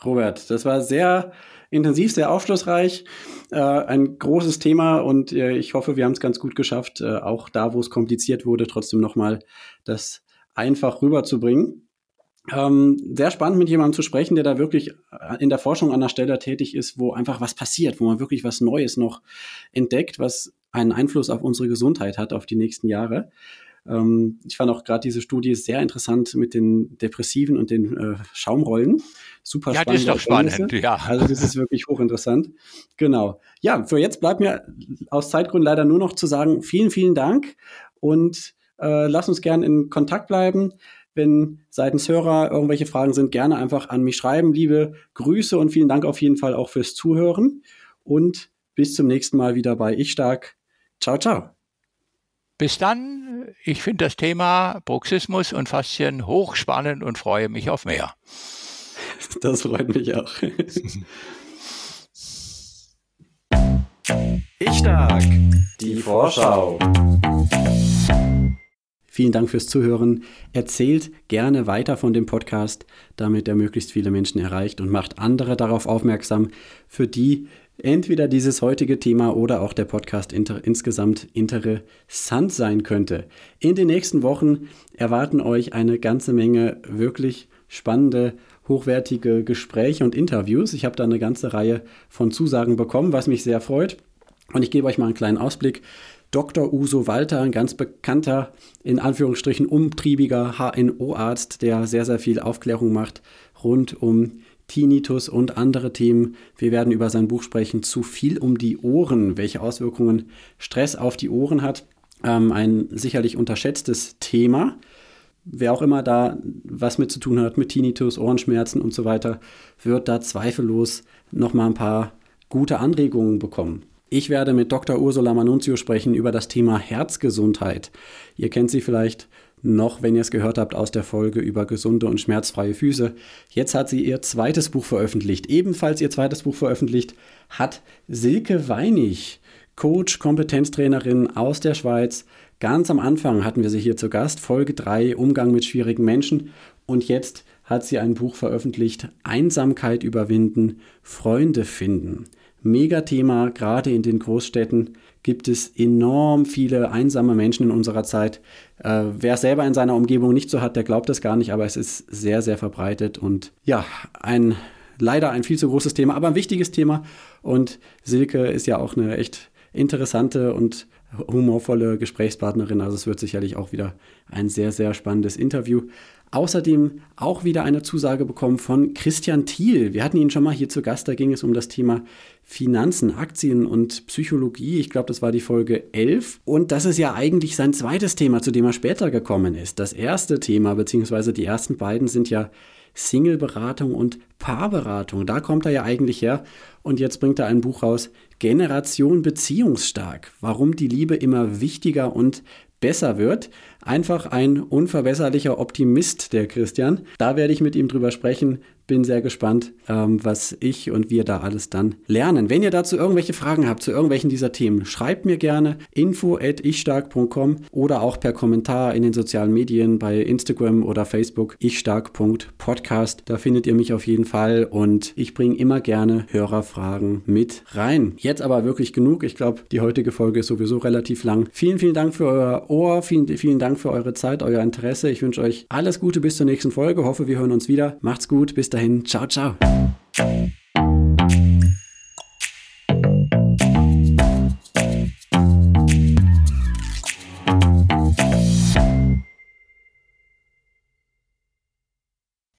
Robert. Das war sehr intensiv, sehr aufschlussreich, äh, ein großes Thema und äh, ich hoffe, wir haben es ganz gut geschafft, äh, auch da, wo es kompliziert wurde, trotzdem nochmal das einfach rüberzubringen. Ähm, sehr spannend mit jemandem zu sprechen, der da wirklich in der Forschung an der Stelle tätig ist, wo einfach was passiert, wo man wirklich was Neues noch entdeckt, was einen Einfluss auf unsere Gesundheit hat auf die nächsten Jahre. Ähm, ich fand auch gerade diese Studie sehr interessant mit den Depressiven und den äh, Schaumrollen. Super ja, spannend. Ja, das ist doch spannend, ja. Also das ist wirklich hochinteressant. Genau. Ja, für jetzt bleibt mir aus Zeitgründen leider nur noch zu sagen, vielen, vielen Dank und äh, lass uns gerne in Kontakt bleiben. Wenn seitens Hörer irgendwelche Fragen sind, gerne einfach an mich schreiben. Liebe Grüße und vielen Dank auf jeden Fall auch fürs Zuhören. Und bis zum nächsten Mal wieder bei Ich Stark. Ciao, ciao. Bis dann. Ich finde das Thema Bruxismus und Faszien hochspannend und freue mich auf mehr. [LAUGHS] Das freut mich auch. [LAUGHS] Ich Stark. Die Vorschau. Vielen Dank fürs Zuhören. Erzählt gerne weiter von dem Podcast, damit er möglichst viele Menschen erreicht und macht andere darauf aufmerksam, für die entweder dieses heutige Thema oder auch der Podcast inter insgesamt interessant sein könnte. In den nächsten Wochen erwarten euch eine ganze Menge wirklich spannende, hochwertige Gespräche und Interviews. Ich habe da eine ganze Reihe von Zusagen bekommen, was mich sehr freut. Und ich gebe euch mal einen kleinen Ausblick. Dr. Uso Walter, ein ganz bekannter, in Anführungsstrichen umtriebiger HNO-Arzt, der sehr, sehr viel Aufklärung macht rund um Tinnitus und andere Themen. Wir werden über sein Buch sprechen, Zu viel um die Ohren, welche Auswirkungen Stress auf die Ohren hat. Ähm, ein sicherlich unterschätztes Thema. Wer auch immer da was mit zu tun hat, mit Tinnitus, Ohrenschmerzen und so weiter, wird da zweifellos nochmal ein paar gute Anregungen bekommen. Ich werde mit Dr. Ursula Manunzio sprechen über das Thema Herzgesundheit. Ihr kennt sie vielleicht noch, wenn ihr es gehört habt, aus der Folge über gesunde und schmerzfreie Füße. Jetzt hat sie ihr zweites Buch veröffentlicht. Ebenfalls ihr zweites Buch veröffentlicht hat Silke Weinig, Coach, Kompetenztrainerin aus der Schweiz. Ganz am Anfang hatten wir sie hier zu Gast, Folge 3, Umgang mit schwierigen Menschen. Und jetzt hat sie ein Buch veröffentlicht, Einsamkeit überwinden, Freunde finden. Megathema, gerade in den Großstädten gibt es enorm viele einsame Menschen in unserer Zeit. Äh, wer selber in seiner Umgebung nicht so hat, der glaubt es gar nicht, aber es ist sehr, sehr verbreitet und ja, ein leider ein viel zu großes Thema, aber ein wichtiges Thema. Und Silke ist ja auch eine echt interessante und humorvolle Gesprächspartnerin. Also es wird sicherlich auch wieder ein sehr, sehr spannendes Interview. Außerdem auch wieder eine Zusage bekommen von Christian Thiel. Wir hatten ihn schon mal hier zu Gast, da ging es um das Thema Finanzen, Aktien und Psychologie. Ich glaube, das war die Folge 11. Und das ist ja eigentlich sein zweites Thema, zu dem er später gekommen ist. Das erste Thema, beziehungsweise die ersten beiden sind ja Single-Beratung und Paarberatung. Da kommt er ja eigentlich her. Und jetzt bringt er ein Buch raus, Generation Beziehungsstark. Warum die Liebe immer wichtiger und besser wird. Einfach ein unverbesserlicher Optimist, der Christian. Da werde ich mit ihm drüber sprechen. Bin sehr gespannt, ähm, was ich und wir da alles dann lernen. Wenn ihr dazu irgendwelche Fragen habt zu irgendwelchen dieser Themen, schreibt mir gerne info at ichstark.com oder auch per Kommentar in den sozialen Medien bei Instagram oder Facebook ichstark.podcast. Da findet ihr mich auf jeden Fall und ich bringe immer gerne Hörerfragen mit rein. Jetzt aber wirklich genug. Ich glaube, die heutige Folge ist sowieso relativ lang. Vielen, vielen Dank für euer Ohr. Vielen, vielen Dank für eure Zeit, euer Interesse. Ich wünsche euch alles Gute bis zur nächsten Folge. Hoffe, wir hören uns wieder. Macht's gut. Bis dahin. Ciao, ciao.